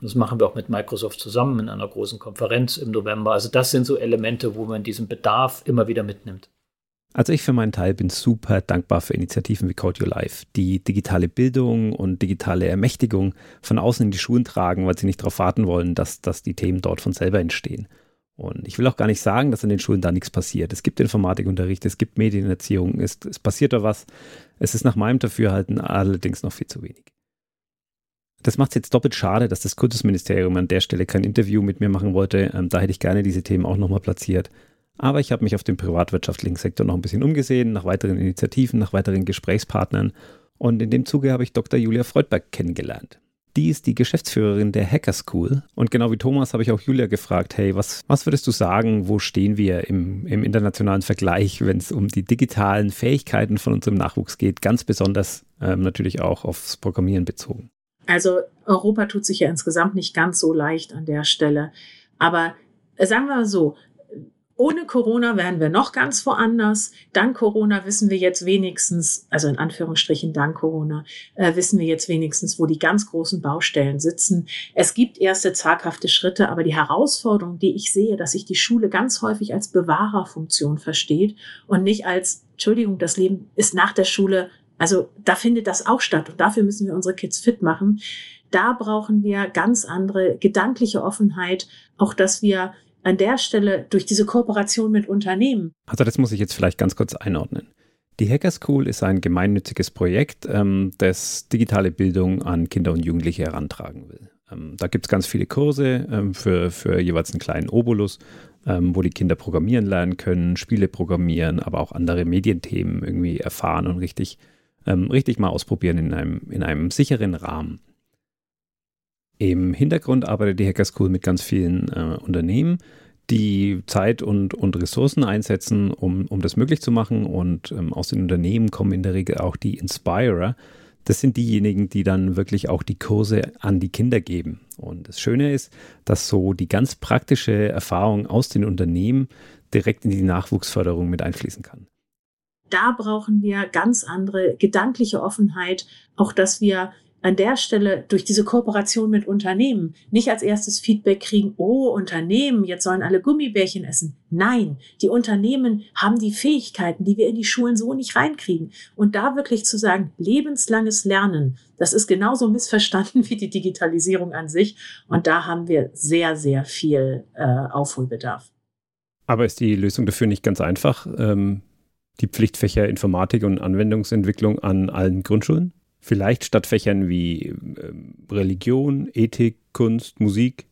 S14: Und das machen wir auch mit Microsoft zusammen in einer großen Konferenz im November. Also das sind so Elemente, wo man diesen Bedarf immer wieder mitnimmt.
S2: Also ich für meinen Teil bin super dankbar für Initiativen wie Code Your Life, die digitale Bildung und digitale Ermächtigung von außen in die Schulen tragen, weil sie nicht darauf warten wollen, dass, dass die Themen dort von selber entstehen. Und ich will auch gar nicht sagen, dass in den Schulen da nichts passiert. Es gibt Informatikunterricht, es gibt Medienerziehung, es, es passiert da was. Es ist nach meinem Dafürhalten allerdings noch viel zu wenig. Das macht es jetzt doppelt schade, dass das Kultusministerium an der Stelle kein Interview mit mir machen wollte. Ähm, da hätte ich gerne diese Themen auch nochmal platziert. Aber ich habe mich auf dem privatwirtschaftlichen Sektor noch ein bisschen umgesehen, nach weiteren Initiativen, nach weiteren Gesprächspartnern. Und in dem Zuge habe ich Dr. Julia Freudberg kennengelernt. Die ist die Geschäftsführerin der Hacker School. Und genau wie Thomas habe ich auch Julia gefragt, hey, was, was würdest du sagen, wo stehen wir im, im internationalen Vergleich, wenn es um die digitalen Fähigkeiten von unserem Nachwuchs geht, ganz besonders ähm, natürlich auch aufs Programmieren bezogen?
S15: Also Europa tut sich ja insgesamt nicht ganz so leicht an der Stelle. Aber sagen wir mal so, ohne Corona wären wir noch ganz woanders. Dank Corona wissen wir jetzt wenigstens, also in Anführungsstrichen dank Corona, äh, wissen wir jetzt wenigstens, wo die ganz großen Baustellen sitzen. Es gibt erste zaghafte Schritte, aber die Herausforderung, die ich sehe, dass sich die Schule ganz häufig als Bewahrerfunktion versteht und nicht als, Entschuldigung, das Leben ist nach der Schule Also da findet das auch statt und dafür müssen wir unsere Kids fit machen. Da brauchen wir ganz andere gedankliche Offenheit, auch dass wir an der Stelle durch diese Kooperation mit Unternehmen.
S2: Also das muss ich jetzt vielleicht ganz kurz einordnen. Die Hacker School ist ein gemeinnütziges Projekt, ähm, das digitale Bildung an Kinder und Jugendliche herantragen will. Ähm, da gibt es ganz viele Kurse ähm, für, für jeweils einen kleinen Obolus, wo die Kinder programmieren lernen können, Spiele programmieren, aber auch andere Medienthemen irgendwie erfahren und richtig, richtig mal ausprobieren in einem, in einem sicheren Rahmen. Im Hintergrund arbeitet die Hacker School mit ganz vielen äh, Unternehmen, die Zeit und, und Ressourcen einsetzen, um, um das möglich zu machen. Und ähm, aus den Unternehmen kommen in der Regel auch die Inspirer. Das sind diejenigen, die dann wirklich auch die Kurse an die Kinder geben. Und das Schöne ist, dass so die ganz praktische Erfahrung aus den Unternehmen direkt in die Nachwuchsförderung mit einfließen kann.
S15: Da brauchen wir ganz andere gedankliche Offenheit, auch dass wir an der Stelle durch diese Kooperation mit Unternehmen nicht als erstes Feedback kriegen, oh, Unternehmen, jetzt sollen alle Gummibärchen essen. Nein, die Unternehmen haben die Fähigkeiten, die wir in die Schulen so nicht reinkriegen. Und da wirklich zu sagen, lebenslanges Lernen, das ist genauso missverstanden wie die Digitalisierung an sich. Und da haben wir sehr, sehr viel äh, Aufholbedarf.
S2: Aber ist die Lösung dafür nicht ganz einfach? Ähm, die Pflichtfächer Informatik und Anwendungsentwicklung an allen Grundschulen? Vielleicht statt Fächern wie äh, Religion, Ethik, Kunst, Musik?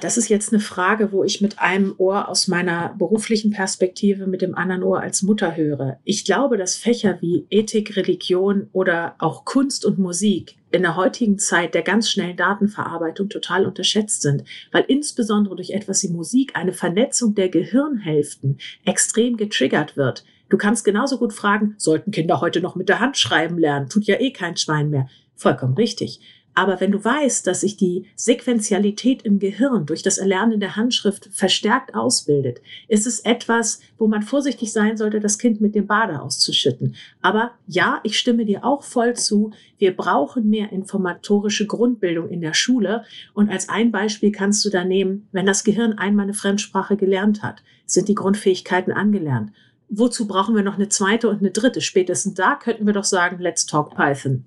S15: Das ist jetzt eine Frage, wo ich mit einem Ohr aus meiner beruflichen Perspektive, mit dem anderen Ohr als Mutter höre. Ich glaube, dass Fächer wie Ethik, Religion oder auch Kunst und Musik in der heutigen Zeit der ganz schnellen Datenverarbeitung total unterschätzt sind, weil insbesondere durch etwas wie Musik eine Vernetzung der Gehirnhälften extrem getriggert wird. Du kannst genauso gut fragen, sollten Kinder heute noch mit der Hand schreiben lernen? Tut ja eh kein Schwein mehr. Vollkommen richtig. Aber wenn du weißt, dass sich die Sequentialität im Gehirn durch das Erlernen der Handschrift verstärkt ausbildet, ist es etwas, wo man vorsichtig sein sollte, das Kind mit dem Bade auszuschütten. Aber ja, ich stimme dir auch voll zu. Wir brauchen mehr informatorische Grundbildung in der Schule. Und als ein Beispiel kannst du da nehmen, wenn das Gehirn einmal eine Fremdsprache gelernt hat, sind die Grundfähigkeiten angelernt wozu brauchen wir noch eine zweite und eine dritte? Spätestens da könnten wir doch sagen, let's talk Python.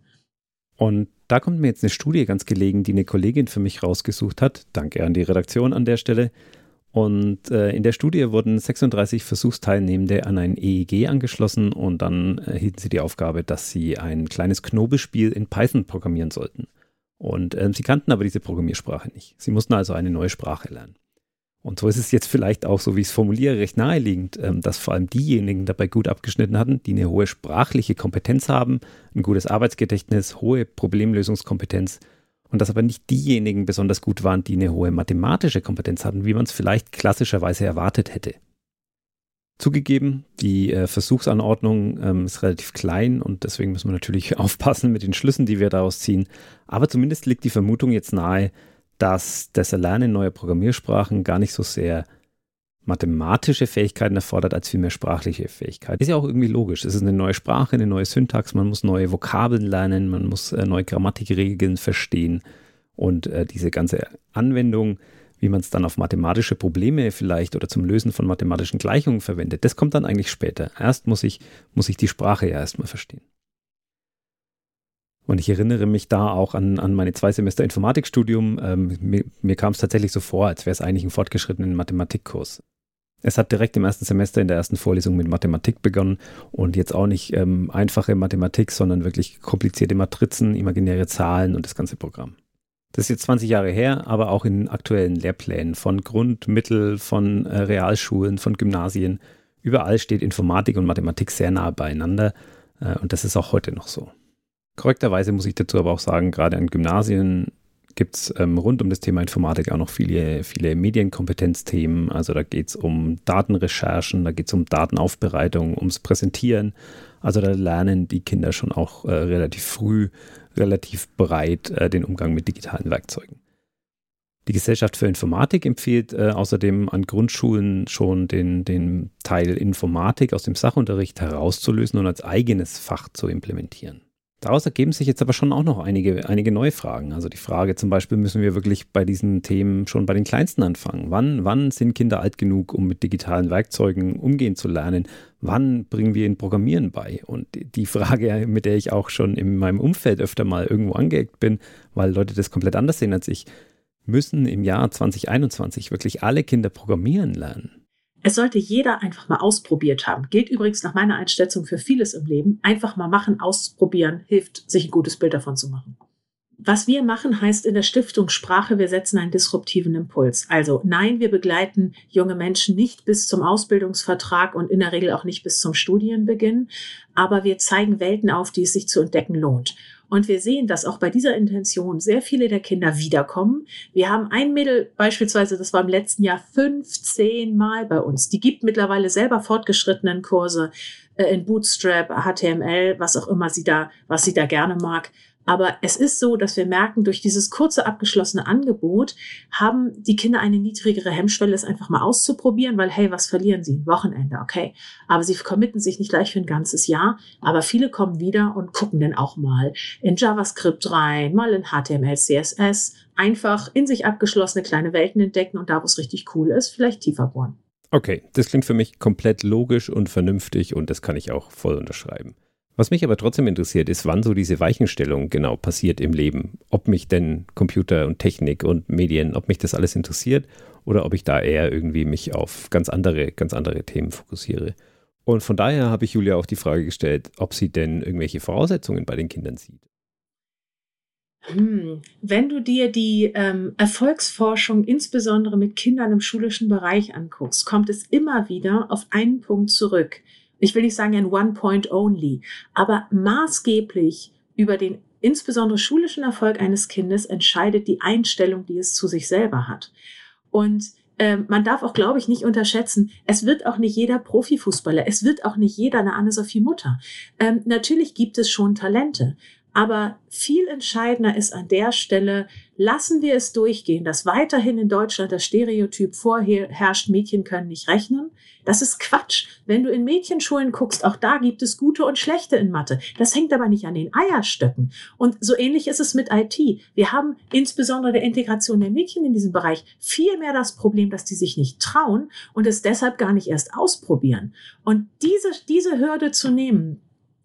S2: Und da kommt mir jetzt eine Studie ganz gelegen, die eine Kollegin für mich rausgesucht hat. Danke an die Redaktion an der Stelle. Und äh, in der Studie wurden 36 Versuchsteilnehmende an ein EEG angeschlossen und dann erhielten sie die Aufgabe, dass sie ein kleines Knobelspiel in Python programmieren sollten. Und äh, sie kannten aber diese Programmiersprache nicht. Sie mussten also eine neue Sprache lernen. Und so ist es jetzt vielleicht auch, so wie ich es formuliere, recht naheliegend, ähm, dass vor allem diejenigen dabei gut abgeschnitten hatten, die eine hohe sprachliche Kompetenz haben, ein gutes Arbeitsgedächtnis, hohe Problemlösungskompetenz und dass aber nicht diejenigen besonders gut waren, die eine hohe mathematische Kompetenz hatten, wie man es vielleicht klassischerweise erwartet hätte. Zugegeben, die äh, Versuchsanordnung ähm, ist relativ klein und deswegen müssen wir natürlich aufpassen mit den Schlüssen, die wir daraus ziehen. Aber zumindest liegt die Vermutung jetzt nahe, dass das Erlernen neuer Programmiersprachen gar nicht so sehr mathematische Fähigkeiten erfordert, als vielmehr sprachliche Fähigkeiten. Ist ja auch irgendwie logisch. Es ist eine neue Sprache, eine neue Syntax, man muss neue Vokabeln lernen, man muss äh, neue Grammatikregeln verstehen und äh, diese ganze Anwendung, wie man es dann auf mathematische Probleme vielleicht oder zum Lösen von mathematischen Gleichungen verwendet, das kommt dann eigentlich später. Erst muss ich, muss ich die Sprache ja erstmal verstehen. Und ich erinnere mich da auch an, an meine zwei Semester Informatikstudium. Ähm, mir, mir kam es tatsächlich so vor, als wäre es eigentlich ein fortgeschrittenen Mathematikkurs. Es hat direkt im ersten Semester in der ersten Vorlesung mit Mathematik begonnen und jetzt auch nicht ähm, einfache Mathematik, sondern wirklich komplizierte Matrizen, imaginäre Zahlen und das ganze Programm. Das ist jetzt 20 Jahre her, aber auch in aktuellen Lehrplänen von Grund-, Mittel-, von äh, Realschulen, von Gymnasien. Überall steht Informatik und Mathematik sehr nah beieinander äh, und das ist auch heute noch so. Korrekterweise muss ich dazu aber auch sagen, gerade an Gymnasien gibt es ähm, rund um das Thema Informatik auch noch viele, viele Medienkompetenzthemen. Also da geht es um Datenrecherchen, da geht es um Datenaufbereitung, ums Präsentieren. Also da lernen die Kinder schon auch äh, relativ früh, relativ breit äh, den Umgang mit digitalen Werkzeugen. Die Gesellschaft für Informatik empfiehlt äh, außerdem an Grundschulen schon den, den Teil Informatik aus dem Sachunterricht herauszulösen und als eigenes Fach zu implementieren. Daraus ergeben sich jetzt aber schon auch noch einige, einige neue Fragen. Also die Frage zum Beispiel, müssen wir wirklich bei diesen Themen schon bei den Kleinsten anfangen? Wann, wann sind Kinder alt genug, um mit digitalen Werkzeugen umgehen zu lernen? Wann bringen wir ihnen Programmieren bei? Und die Frage, mit der ich auch schon in meinem Umfeld öfter mal irgendwo angeeckt bin, weil Leute das komplett anders sehen als ich, müssen im Jahr 2021 wirklich alle Kinder programmieren lernen?
S15: Es sollte jeder einfach mal ausprobiert haben. Gilt übrigens nach meiner Einschätzung für vieles im Leben. Einfach mal machen, ausprobieren, hilft, sich ein gutes Bild davon zu machen. Was wir machen, heißt in der Stiftung Sprache, wir setzen einen disruptiven Impuls. Also nein, wir begleiten junge Menschen nicht bis zum Ausbildungsvertrag und in der Regel auch nicht bis zum Studienbeginn, aber wir zeigen Welten auf, die es sich zu entdecken lohnt. Und wir sehen, dass auch bei dieser Intention sehr viele der Kinder wiederkommen. Wir haben ein Mädel beispielsweise, das war im letzten Jahr 15 Mal bei uns. Die gibt mittlerweile selber fortgeschrittenen Kurse äh, in Bootstrap, HTML, was auch immer sie da, was sie da gerne mag. Aber es ist so, dass wir merken, durch dieses kurze abgeschlossene Angebot haben die Kinder eine niedrigere Hemmschwelle, es einfach mal auszuprobieren, weil, hey, was verlieren sie? Wochenende, okay. Aber sie committen sich nicht gleich für ein ganzes Jahr. Aber viele kommen wieder und gucken dann auch mal in JavaScript rein, mal in HTML, CSS. Einfach in sich abgeschlossene kleine Welten entdecken und da, wo es richtig cool ist, vielleicht tiefer bohren.
S2: Okay, das klingt für mich komplett logisch und vernünftig und das kann ich auch voll unterschreiben. Was mich aber trotzdem interessiert, ist, wann so diese Weichenstellung genau passiert im Leben. Ob mich denn Computer und Technik und Medien, ob mich das alles interessiert oder ob ich da eher irgendwie mich auf ganz andere, ganz andere Themen fokussiere. Und von daher habe ich Julia auch die Frage gestellt, ob sie denn irgendwelche Voraussetzungen bei den Kindern sieht.
S15: Hm. Wenn du dir die ähm, Erfolgsforschung insbesondere mit Kindern im schulischen Bereich anguckst, kommt es immer wieder auf einen Punkt zurück ich will nicht sagen ein One Point Only, aber maßgeblich über den insbesondere schulischen Erfolg eines Kindes entscheidet die Einstellung, die es zu sich selber hat. Und ähm, man darf auch, glaube ich, nicht unterschätzen, es wird auch nicht jeder Profifußballer, es wird auch nicht jeder eine Anne-Sophie Mutter. Ähm, natürlich gibt es schon Talente, aber viel entscheidender ist an der Stelle, lassen wir es durchgehen, dass weiterhin in Deutschland das Stereotyp vorherrscht, Mädchen können nicht rechnen. Das ist Quatsch. Wenn du in Mädchenschulen guckst, auch da gibt es gute und schlechte in Mathe. Das hängt aber nicht an den Eierstöcken. Und so ähnlich ist es mit IT. Wir haben insbesondere der Integration der Mädchen in diesem Bereich viel mehr das Problem, dass die sich nicht trauen und es deshalb gar nicht erst ausprobieren. Und diese, diese Hürde zu nehmen,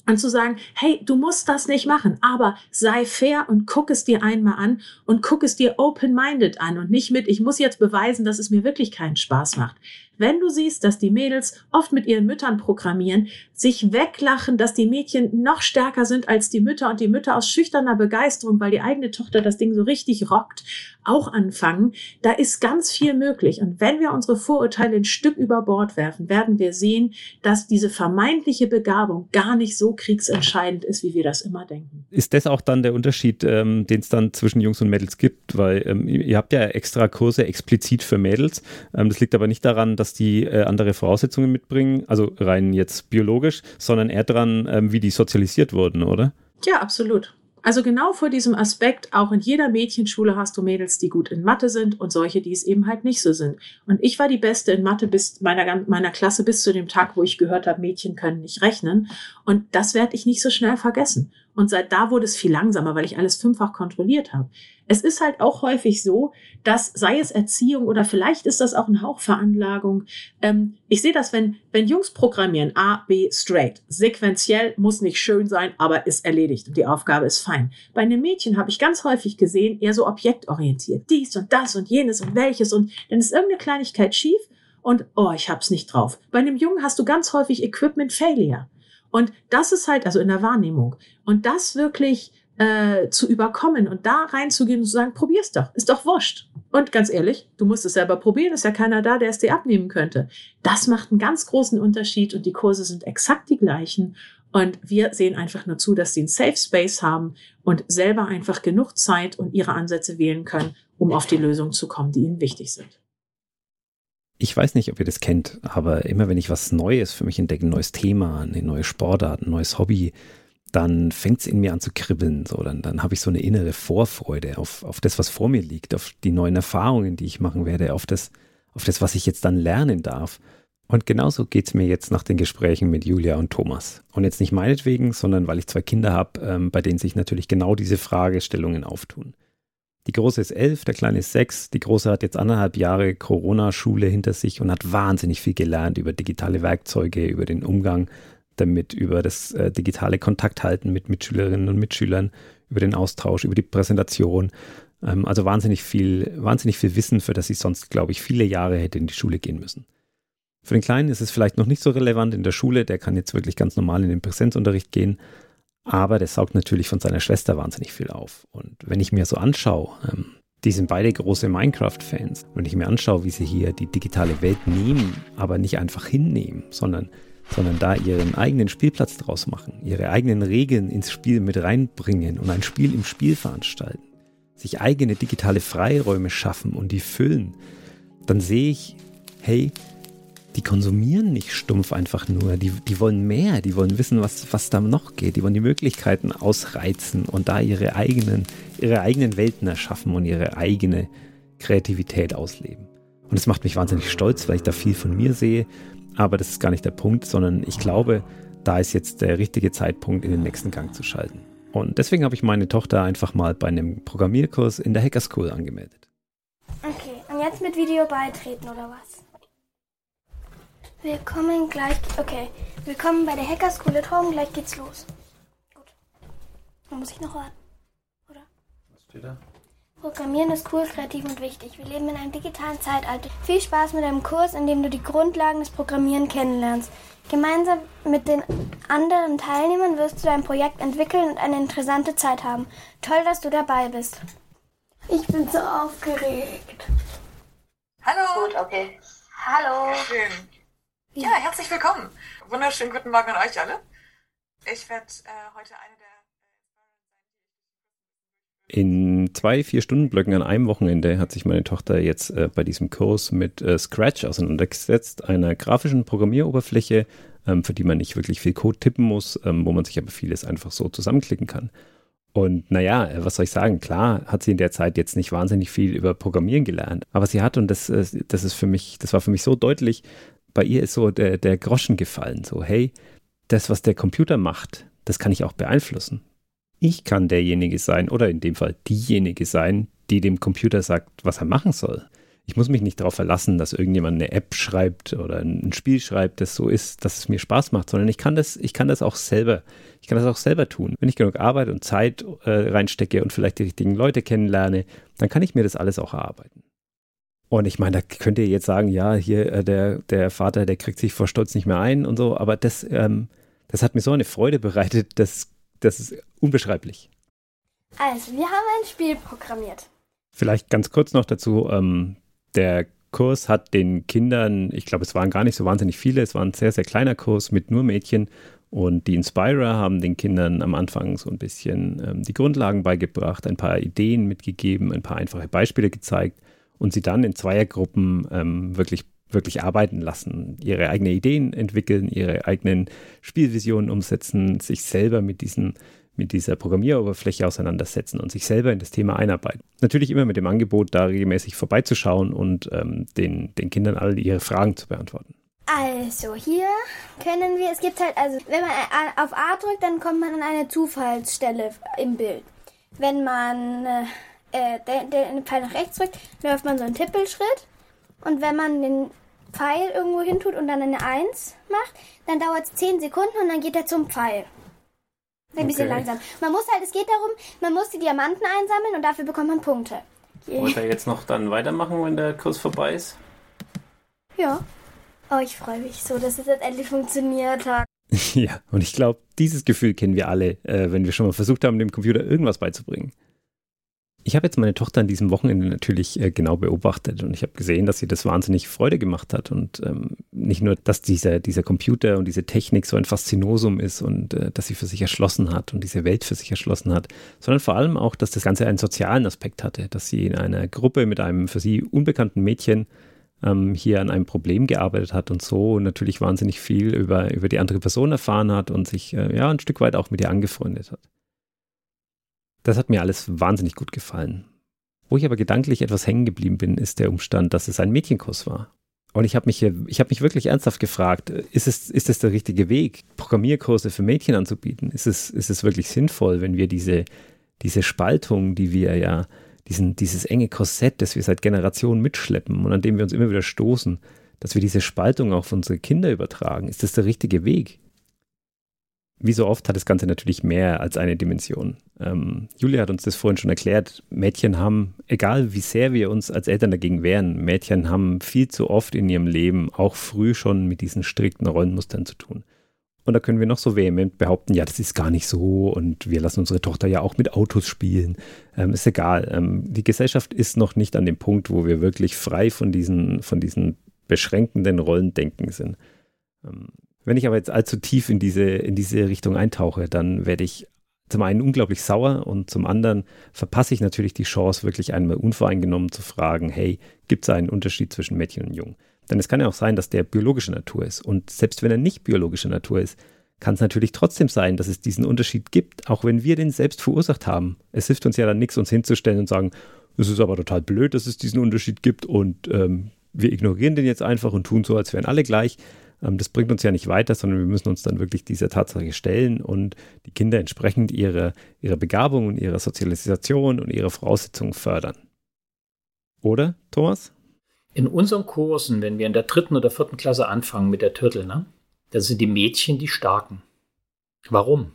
S15: und zu sagen, hey, du musst das nicht machen, aber sei fair und guck es dir einmal an und guck es dir open-minded an und nicht mit, ich muss jetzt beweisen, dass es mir wirklich keinen Spaß macht. Wenn du siehst, dass die Mädels oft mit ihren Müttern programmieren, sich weglachen, dass die Mädchen noch stärker sind als die Mütter und die Mütter aus schüchterner Begeisterung, weil die eigene Tochter das Ding so richtig rockt, auch anfangen, da ist ganz viel möglich. Und wenn wir unsere Vorurteile ein Stück über Bord werfen, werden wir sehen, dass diese vermeintliche Begabung gar nicht so kriegsentscheidend ist, wie wir das immer denken.
S2: Ist das auch dann der Unterschied, ähm, den es dann zwischen Jungs und Mädels gibt? Weil ähm, ihr habt ja extra Kurse explizit für Mädels. Ähm, das liegt aber nicht daran, dass die äh, andere Voraussetzungen mitbringen, also rein jetzt biologisch, sondern eher daran, ähm, wie die sozialisiert wurden, oder?
S15: Ja, absolut. Also genau vor diesem Aspekt, auch in jeder Mädchenschule hast du Mädels, die gut in Mathe sind und solche, die es eben halt nicht so sind. Und ich war die Beste in Mathe bis meiner, meiner Klasse bis zu dem Tag, wo ich gehört habe, Mädchen können nicht rechnen. Und das werde ich nicht so schnell vergessen. Und seit da wurde es viel langsamer, weil ich alles fünffach kontrolliert habe. Es ist halt auch häufig so, dass sei es Erziehung oder vielleicht ist das auch ein Hauchveranlagung. Ähm, ich sehe das, wenn, wenn Jungs programmieren, A, B, straight, sequenziell, muss nicht schön sein, aber ist erledigt und die Aufgabe ist fein. Bei einem Mädchen habe ich ganz häufig gesehen, eher so objektorientiert. Dies und das und jenes und welches und dann ist irgendeine Kleinigkeit schief und oh, ich hab's nicht drauf. Bei einem Jungen hast du ganz häufig Equipment Failure. Und das ist halt, also in der Wahrnehmung. Und das wirklich äh, zu überkommen und da reinzugehen und zu sagen, probier's doch, ist doch wurscht. Und ganz ehrlich, du musst es selber probieren, ist ja keiner da, der es dir abnehmen könnte. Das macht einen ganz großen Unterschied und die Kurse sind exakt die gleichen. Und wir sehen einfach nur zu, dass sie einen Safe Space haben und selber einfach genug Zeit und ihre Ansätze wählen können, um auf die Lösung zu kommen, die ihnen wichtig sind.
S2: Ich weiß nicht, ob ihr das kennt, aber immer wenn ich was Neues für mich entdecke, ein neues Thema, eine neue Sportart, ein neues Hobby, dann fängt es in mir an zu kribbeln. So, dann, dann habe ich so eine innere Vorfreude auf, auf das, was vor mir liegt, auf die neuen Erfahrungen, die ich machen werde, auf das, auf das, was ich jetzt dann lernen darf. Und genauso geht es mir jetzt nach den Gesprächen mit Julia und Thomas. Und jetzt nicht meinetwegen, sondern weil ich zwei Kinder habe, ähm, bei denen sich natürlich genau diese Fragestellungen auftun. Die Große ist elf, der Kleine ist sechs. Die Große hat jetzt anderthalb Jahre Corona-Schule hinter sich und hat wahnsinnig viel gelernt über digitale Werkzeuge, über den Umgang damit, über das äh, digitale Kontakthalten mit Mitschülerinnen und Mitschülern, über den Austausch, über die Präsentation. Ähm, also wahnsinnig viel, wahnsinnig viel Wissen, für das sie sonst, glaube ich, viele Jahre hätte in die Schule gehen müssen. Für den Kleinen ist es vielleicht noch nicht so relevant in der Schule, der kann jetzt wirklich ganz normal in den Präsenzunterricht gehen, aber der saugt natürlich von seiner Schwester wahnsinnig viel auf. Und wenn ich mir so anschaue, ähm, die sind beide große Minecraft-Fans. Wenn ich mir anschaue, wie sie hier die digitale Welt nehmen, aber nicht einfach hinnehmen, sondern, sondern da ihren eigenen Spielplatz draus machen, ihre eigenen Regeln ins Spiel mit reinbringen und ein Spiel im Spiel veranstalten, sich eigene digitale Freiräume schaffen und die füllen, dann sehe ich, hey, die konsumieren nicht stumpf einfach nur. Die, die wollen mehr, die wollen wissen, was, was da noch geht. Die wollen die Möglichkeiten ausreizen und da ihre eigenen, ihre eigenen Welten erschaffen und ihre eigene Kreativität ausleben. Und das macht mich wahnsinnig stolz, weil ich da viel von mir sehe. Aber das ist gar nicht der Punkt, sondern ich glaube, da ist jetzt der richtige Zeitpunkt, in den nächsten Gang zu schalten. Und deswegen habe ich meine Tochter einfach mal bei einem Programmierkurs in der Hacker School angemeldet.
S16: Okay, und jetzt mit Video beitreten oder was? Willkommen gleich. Okay. Willkommen bei der Hacker School at Home. Gleich geht's los. Gut. Dann muss ich noch warten. Oder?
S14: Was steht da?
S16: Programmieren ist cool, kreativ und wichtig. Wir leben in einem digitalen Zeitalter. Viel Spaß mit einem Kurs, in dem du die Grundlagen des Programmieren kennenlernst. Gemeinsam mit den anderen Teilnehmern wirst du dein Projekt entwickeln und eine interessante Zeit haben. Toll, dass du dabei bist. Ich bin so aufgeregt.
S17: Hallo.
S16: Gut, okay. Hallo.
S17: Schön. Ja, herzlich willkommen. Wunderschönen guten Morgen an euch alle. Ich werde äh, heute eine der.
S2: In zwei, vier Stunden Blöcken an einem Wochenende hat sich meine Tochter jetzt äh, bei diesem Kurs mit äh, Scratch auseinandergesetzt, einer grafischen Programmieroberfläche, ähm, für die man nicht wirklich viel Code tippen muss, ähm, wo man sich aber vieles einfach so zusammenklicken kann. Und naja, was soll ich sagen? Klar hat sie in der Zeit jetzt nicht wahnsinnig viel über Programmieren gelernt, aber sie hat, und das, äh, das ist für mich, das war für mich so deutlich, bei ihr ist so der, der Groschen gefallen. So, hey, das, was der Computer macht, das kann ich auch beeinflussen. Ich kann derjenige sein oder in dem Fall diejenige sein, die dem Computer sagt, was er machen soll. Ich muss mich nicht darauf verlassen, dass irgendjemand eine App schreibt oder ein Spiel schreibt, das so ist, dass es mir Spaß macht, sondern ich kann das, ich kann das auch selber, ich kann das auch selber tun. Wenn ich genug Arbeit und Zeit äh, reinstecke und vielleicht die richtigen Leute kennenlerne, dann kann ich mir das alles auch erarbeiten. Und ich meine, da könnt ihr jetzt sagen, ja, hier äh, der, der Vater, der kriegt sich vor Stolz nicht mehr ein und so, aber das, ähm, das hat mir so eine Freude bereitet, das, das ist unbeschreiblich.
S16: Also, wir haben ein Spiel programmiert.
S2: Vielleicht ganz kurz noch dazu, ähm, der Kurs hat den Kindern, ich glaube, es waren gar nicht so wahnsinnig viele, es war ein sehr, sehr kleiner Kurs mit nur Mädchen und die Inspirer haben den Kindern am Anfang so ein bisschen ähm, die Grundlagen beigebracht, ein paar Ideen mitgegeben, ein paar einfache Beispiele gezeigt und sie dann in Zweiergruppen ähm, wirklich, wirklich arbeiten lassen, ihre eigenen Ideen entwickeln, ihre eigenen Spielvisionen umsetzen, sich selber mit diesen mit dieser Programmieroberfläche auseinandersetzen und sich selber in das Thema einarbeiten. Natürlich immer mit dem Angebot, da regelmäßig vorbeizuschauen und ähm, den, den Kindern all ihre Fragen zu beantworten.
S16: Also, hier können wir, es gibt halt, also, wenn man auf A drückt, dann kommt man an eine Zufallsstelle im Bild. Wenn man äh, äh, den, den Pfeil nach rechts drückt, läuft man so einen Tippelschritt. Und wenn man den Pfeil irgendwo hin tut und dann eine 1 macht, dann dauert es 10 Sekunden und dann geht er zum Pfeil. Ein bisschen
S2: Okay.
S16: langsam. Man muss halt, es geht darum, man muss die Diamanten einsammeln und dafür bekommt man Punkte.
S2: Wollt ihr jetzt noch dann weitermachen, wenn der Kurs vorbei ist?
S16: Ja. Oh, ich freue mich so, dass es jetzt endlich funktioniert hat.
S2: ja, und ich glaube, dieses Gefühl kennen wir alle, äh, wenn wir schon mal versucht haben, dem Computer irgendwas beizubringen. Ich habe jetzt meine Tochter an diesem Wochenende natürlich äh, genau beobachtet und ich habe gesehen, dass sie das wahnsinnig Freude gemacht hat und ähm, nicht nur, dass dieser, dieser Computer und diese Technik so ein Faszinosum ist und äh, dass sie für sich erschlossen hat und diese Welt für sich erschlossen hat, sondern vor allem auch, dass das Ganze einen sozialen Aspekt hatte, dass sie in einer Gruppe mit einem für sie unbekannten Mädchen ähm, hier an einem Problem gearbeitet hat und so natürlich wahnsinnig viel über, über die andere Person erfahren hat und sich äh, ja ein Stück weit auch mit ihr angefreundet hat. Das hat mir alles wahnsinnig gut gefallen. Wo ich aber gedanklich etwas hängen geblieben bin, ist der Umstand, dass es ein Mädchenkurs war. Und ich habe mich, hab mich wirklich ernsthaft gefragt, ist es, ist es der richtige Weg, Programmierkurse für Mädchen anzubieten? Ist es, ist es wirklich sinnvoll, wenn wir diese, diese Spaltung, die wir ja, diesen, dieses enge Korsett, das wir seit Generationen mitschleppen und an dem wir uns immer wieder stoßen, dass wir diese Spaltung auch auf unsere Kinder übertragen? Ist das der richtige Weg? Wie so oft hat das Ganze natürlich mehr als eine Dimension. Ähm, Julia hat uns das vorhin schon erklärt. Mädchen haben, egal wie sehr wir uns als Eltern dagegen wehren, Mädchen haben viel zu oft in ihrem Leben auch früh schon mit diesen strikten Rollenmustern zu tun. Und da können wir noch so vehement behaupten, ja, das ist gar nicht so und wir lassen unsere Tochter ja auch mit Autos spielen. Ähm, ist egal. Ähm, die Gesellschaft ist noch nicht an dem Punkt, wo wir wirklich frei von diesen, von diesen beschränkenden Rollendenken sind. Wenn ich aber jetzt allzu tief in diese, in diese Richtung eintauche, dann werde ich zum einen unglaublich sauer und zum anderen verpasse ich natürlich die Chance, wirklich einmal unvoreingenommen zu fragen, hey, gibt es einen Unterschied zwischen Mädchen und Jungen? Denn es kann ja auch sein, dass der biologische Natur ist. Und selbst wenn er nicht biologische Natur ist, kann es natürlich trotzdem sein, dass es diesen Unterschied gibt, auch wenn wir den selbst verursacht haben. Es hilft uns ja dann nichts, uns hinzustellen und sagen, es ist aber total blöd, dass es diesen Unterschied gibt und ähm, wir ignorieren den jetzt einfach und tun so, als wären alle gleich. Ähm, das bringt uns ja nicht weiter, sondern wir müssen uns dann wirklich dieser Tatsache stellen und die Kinder entsprechend ihre, ihre Begabung und ihre Sozialisation und ihre Voraussetzungen fördern. Oder, Thomas?
S14: In unseren Kursen, wenn wir in der dritten oder vierten Klasse anfangen mit der Turtle, ne, da sind die Mädchen die Starken. Warum?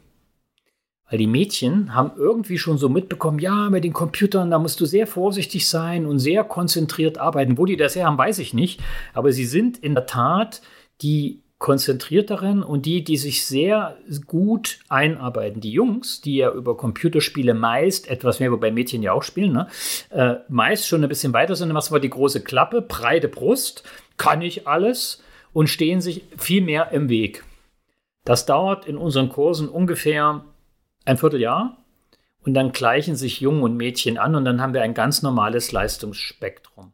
S14: Weil die Mädchen haben irgendwie schon so mitbekommen, ja, mit den Computern, da musst du sehr vorsichtig sein und sehr konzentriert arbeiten. Wo die das her haben, weiß ich nicht. Aber sie sind in der Tat die konzentrierteren und die, die sich sehr gut einarbeiten. Die Jungs, die ja über Computerspiele meist etwas mehr, wobei Mädchen ja auch spielen, ne, äh, meist schon ein bisschen weiter sind, was war die große Klappe, breite Brust, kann ich alles und stehen sich viel mehr im Weg. Das dauert in unseren Kursen ungefähr ein Vierteljahr und dann gleichen sich Jungen und Mädchen an und dann haben wir ein ganz normales Leistungsspektrum.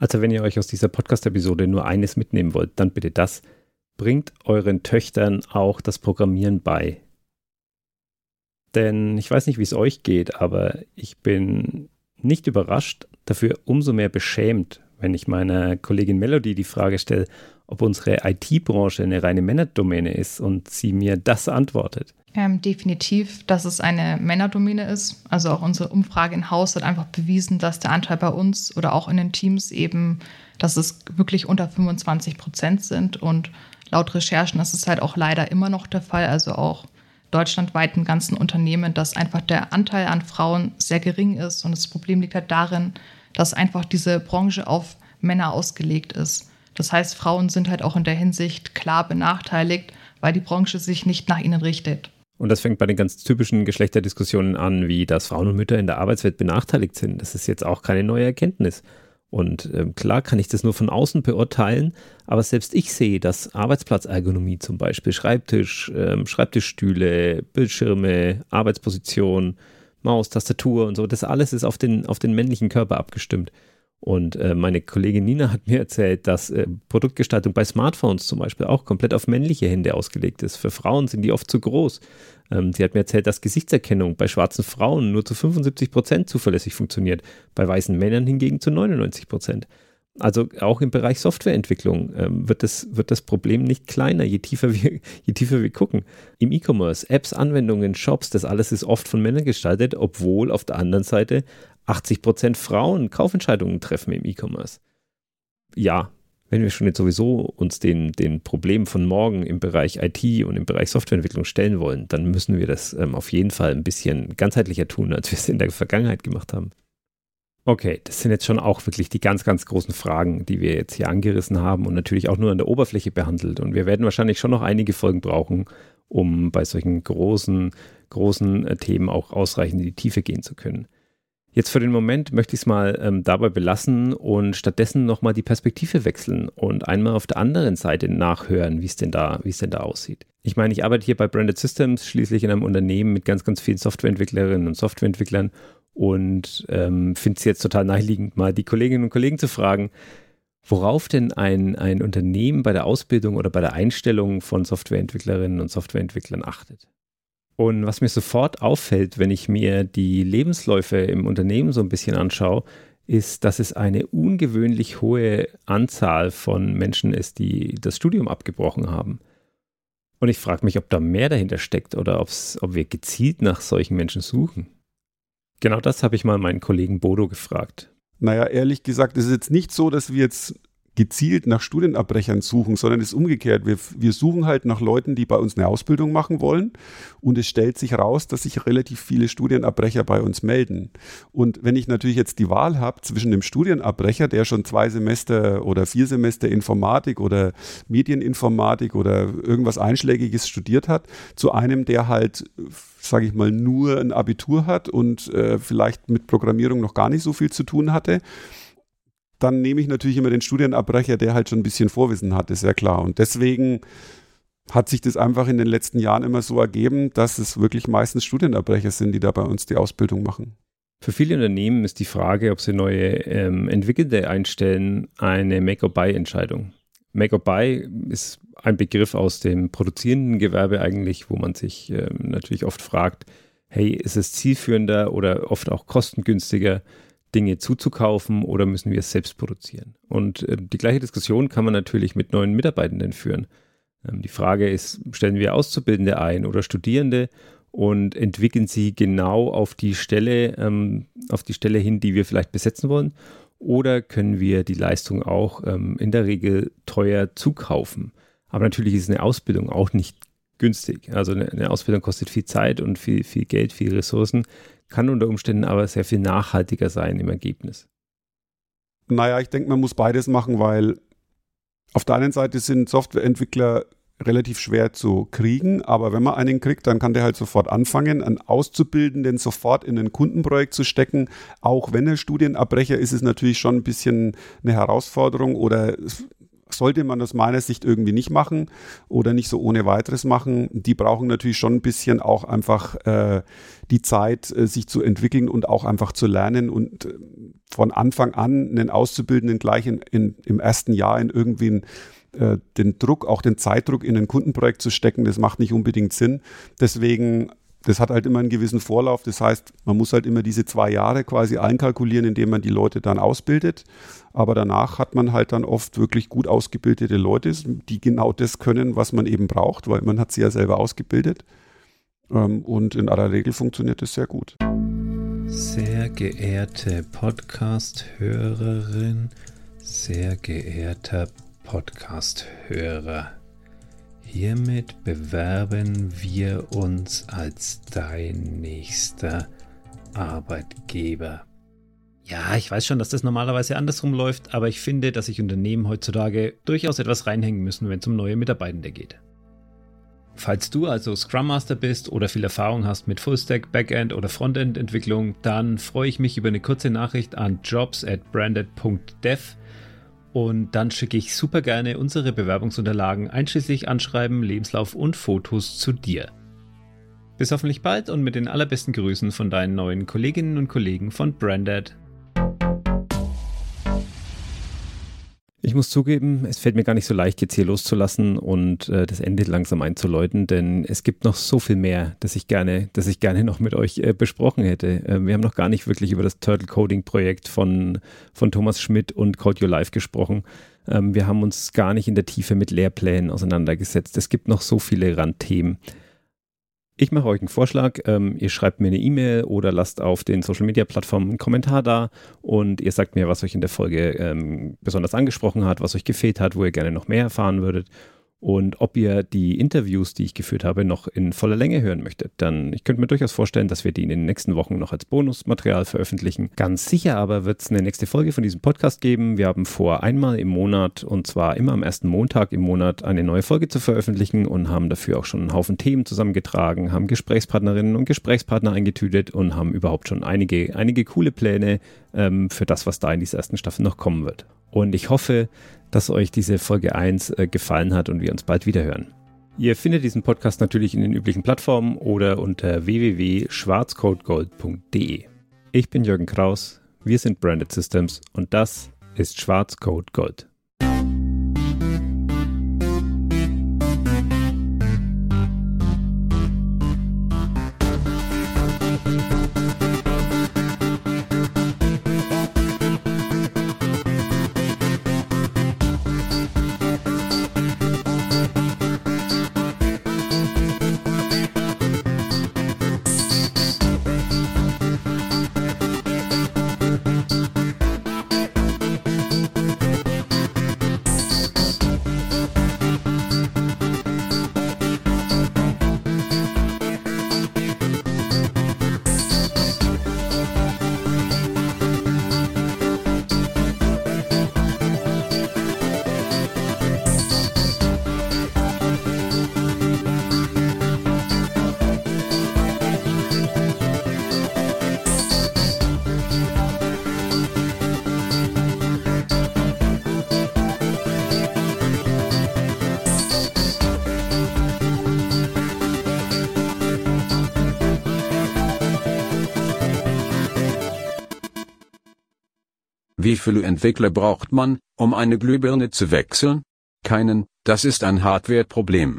S2: Also wenn ihr euch aus dieser Podcast-Episode nur eines mitnehmen wollt, dann bitte das. Bringt euren Töchtern auch das Programmieren bei. Denn ich weiß nicht, wie es euch geht, aber ich bin nicht überrascht, dafür umso mehr beschämt, wenn ich meiner Kollegin Melody die Frage stelle, ob unsere IT-Branche eine reine Männerdomäne ist und sie mir das antwortet.
S8: Ähm, definitiv, dass es eine Männerdomäne ist. Also auch unsere Umfrage in Haus hat einfach bewiesen, dass der Anteil bei uns oder auch in den Teams eben, dass es wirklich unter 25 Prozent sind. Und laut Recherchen ist es halt auch leider immer noch der Fall. Also auch deutschlandweit in ganzen Unternehmen, dass einfach der Anteil an Frauen sehr gering ist. Und das Problem liegt halt darin, dass einfach diese Branche auf Männer ausgelegt ist. Das heißt, Frauen sind halt auch in der Hinsicht klar benachteiligt, weil die Branche sich nicht nach ihnen richtet.
S2: Und das fängt bei den ganz typischen Geschlechterdiskussionen an, wie dass Frauen und Mütter in der Arbeitswelt benachteiligt sind. Das ist jetzt auch keine neue Erkenntnis. Und ähm, klar kann ich das nur von außen beurteilen, aber selbst ich sehe, dass Arbeitsplatzergonomie zum Beispiel, Schreibtisch, ähm, Schreibtischstühle, Bildschirme, Arbeitsposition, Maus, Tastatur und so, das alles ist auf den, auf den männlichen Körper abgestimmt. Und äh, meine Kollegin Nina hat mir erzählt, dass äh, Produktgestaltung bei Smartphones zum Beispiel auch komplett auf männliche Hände ausgelegt ist. Für Frauen sind die oft zu groß. Ähm, sie hat mir erzählt, dass Gesichtserkennung bei schwarzen Frauen nur zu 75 Prozent zuverlässig funktioniert, bei weißen Männern hingegen zu 99 Prozent. Also auch im Bereich Softwareentwicklung ähm, wird, das, wird das Problem nicht kleiner, je tiefer, wir, je tiefer wir gucken. Im E-Commerce, Apps, Anwendungen, Shops, das alles ist oft von Männern gestaltet, obwohl auf der anderen Seite 80 Prozent Frauen Kaufentscheidungen treffen im E-Commerce. Ja, wenn wir schon jetzt sowieso uns den, den Problemen von morgen im Bereich IT und im Bereich Softwareentwicklung stellen wollen, dann müssen wir das ähm, auf jeden Fall ein bisschen ganzheitlicher tun, als wir es in der Vergangenheit gemacht haben. Okay, das sind jetzt schon auch wirklich die ganz, ganz großen Fragen, die wir jetzt hier angerissen haben und natürlich auch nur an der Oberfläche behandelt. Und wir werden wahrscheinlich schon noch einige Folgen brauchen, um bei solchen großen, großen äh, Themen auch ausreichend in die Tiefe gehen zu können. Jetzt für den Moment möchte ich es mal ähm, dabei belassen und stattdessen nochmal die Perspektive wechseln und einmal auf der anderen Seite nachhören, wie es denn da, es denn da aussieht. Ich meine, ich arbeite hier bei Branded Systems, schließlich in einem Unternehmen mit ganz, ganz vielen Softwareentwicklerinnen und Softwareentwicklern und ähm, finde es jetzt total naheliegend, mal die Kolleginnen und Kollegen zu fragen, worauf denn ein, ein Unternehmen bei der Ausbildung oder bei der Einstellung von Softwareentwicklerinnen und Softwareentwicklern achtet. Und was mir sofort auffällt, wenn ich mir die Lebensläufe im Unternehmen so ein bisschen anschaue, ist, dass es eine ungewöhnlich hohe Anzahl von Menschen ist, die das Studium abgebrochen haben. Und ich frage mich, ob da mehr dahinter steckt oder ob wir gezielt nach solchen Menschen suchen. Genau das habe ich mal meinen Kollegen Bodo gefragt.
S18: Naja, ehrlich gesagt, es ist jetzt nicht so, dass wir jetzt gezielt nach Studienabbrechern suchen, sondern es ist umgekehrt. Wir, wir suchen halt nach Leuten, die bei uns eine Ausbildung machen wollen. Und es stellt sich raus, dass sich relativ viele Studienabbrecher bei uns melden. Und wenn ich natürlich jetzt die Wahl habe zwischen dem Studienabbrecher, der schon zwei Semester oder vier Semester Informatik oder Medieninformatik oder irgendwas Einschlägiges studiert hat, zu einem, der halt sage ich mal, nur ein Abitur hat und äh, vielleicht mit Programmierung noch gar nicht so viel zu tun hatte, dann nehme ich natürlich immer den Studienabbrecher, der halt schon ein bisschen Vorwissen hat, ist ja klar. Und deswegen hat sich das einfach in den letzten Jahren immer so ergeben, dass es wirklich meistens Studienabbrecher sind, die da bei uns die Ausbildung machen.
S2: Für viele Unternehmen ist die Frage, ob sie neue ähm, Entwickelte einstellen, eine Make-or-Buy-Entscheidung. Make-or-Buy ist ein Begriff aus dem produzierenden Gewerbe eigentlich, wo man sich ähm, natürlich oft fragt, hey, ist es zielführender oder oft auch kostengünstiger, Dinge zuzukaufen oder müssen wir es selbst produzieren? Und äh, die gleiche Diskussion kann man natürlich mit neuen Mitarbeitenden führen. Ähm, die Frage ist, stellen wir Auszubildende ein oder Studierende und entwickeln sie genau auf die Stelle, ähm, auf die Stelle hin, die wir vielleicht besetzen wollen? Oder können wir die Leistung auch ähm, in der Regel teuer zukaufen? Aber natürlich ist eine Ausbildung auch nicht günstig. Also eine, eine Ausbildung kostet viel Zeit und viel, viel Geld, viel Ressourcen kann unter Umständen aber sehr viel nachhaltiger sein im Ergebnis.
S18: Naja, ich denke, man muss beides machen, weil auf der einen Seite sind Softwareentwickler relativ schwer zu kriegen, aber wenn man einen kriegt, dann kann der halt sofort anfangen, einen Auszubildenden sofort in ein Kundenprojekt zu stecken. Auch wenn er Studienabbrecher ist, ist es natürlich schon ein bisschen eine Herausforderung oder sollte man aus meiner Sicht irgendwie nicht machen oder nicht so ohne weiteres machen. Die brauchen natürlich schon ein bisschen auch einfach äh, die Zeit, äh, sich zu entwickeln und auch einfach zu lernen und äh, von Anfang an einen Auszubildenden gleich in, in, im ersten Jahr in irgendwie äh, den Druck, auch den Zeitdruck in ein Kundenprojekt zu stecken, das macht nicht unbedingt Sinn. Deswegen das hat halt immer einen gewissen Vorlauf. Das heißt, man muss halt immer diese zwei Jahre quasi einkalkulieren, indem man die Leute dann ausbildet. Aber danach hat man halt dann oft wirklich gut ausgebildete Leute, die genau das können, was man eben braucht, weil man hat sie ja selber ausgebildet. Ähm, und in aller Regel funktioniert das sehr gut.
S1: Sehr geehrte Podcast-Hörerin, sehr geehrter Podcast-Hörer. Hiermit bewerben wir uns als dein nächster Arbeitgeber. Ja, ich weiß schon, dass das normalerweise andersrum läuft, aber ich finde, dass sich Unternehmen heutzutage durchaus etwas reinhängen müssen, wenn es um neue Mitarbeitende geht. Falls du also Scrum Master bist oder viel Erfahrung hast mit Fullstack, Backend oder Frontend Entwicklung, dann freue ich mich über eine kurze Nachricht an jobs at branded.dev und dann schicke ich super gerne unsere Bewerbungsunterlagen einschließlich Anschreiben, Lebenslauf und Fotos zu dir. Bis hoffentlich bald und mit den allerbesten Grüßen von deinen neuen Kolleginnen und Kollegen von Branded.
S2: Ich muss zugeben, es fällt mir gar nicht so leicht, jetzt hier loszulassen und äh, das Ende langsam einzuläuten, denn es gibt noch so viel mehr, das ich gerne, das ich gerne noch mit euch äh, besprochen hätte. Äh, wir haben noch gar nicht wirklich über das Turtle Coding Projekt von, von Thomas Schmidt und Code Your Life gesprochen. Ähm, wir haben uns gar nicht in der Tiefe mit Lehrplänen auseinandergesetzt. Es gibt noch so viele Randthemen. Ich mache euch einen Vorschlag. Ähm, ihr schreibt mir eine E-Mail oder lasst auf den Social Media Plattformen einen Kommentar da und ihr sagt mir, was euch in der Folge ähm, besonders angesprochen hat, was euch gefehlt hat, wo ihr gerne noch mehr erfahren würdet und ob ihr die Interviews, die ich geführt habe, noch in voller Länge hören möchtet. Dann, ich könnte mir durchaus vorstellen, dass wir die in den nächsten Wochen noch als Bonusmaterial veröffentlichen. Ganz sicher aber wird es eine nächste Folge von diesem Podcast geben. Wir haben vor, einmal im Monat und zwar immer am ersten Montag im Monat eine neue Folge zu veröffentlichen und haben dafür auch schon einen Haufen Themen zusammengetragen, haben Gesprächspartnerinnen und Gesprächspartner eingetütet und haben überhaupt schon einige, einige coole Pläne ähm, für das, was da in dieser ersten Staffel noch kommen wird. Und ich hoffe, dass euch diese Folge 1 äh, gefallen hat und wir uns bald wieder hören. Ihr findet diesen Podcast natürlich in den üblichen Plattformen oder unter www.schwarzcodegold.de. Ich bin Jürgen Kraus, wir sind Branded Systems und das ist Schwarzcode Gold.
S19: Viele Entwickler braucht man, um eine Glühbirne zu wechseln? Keinen, das ist ein Hardware-Problem.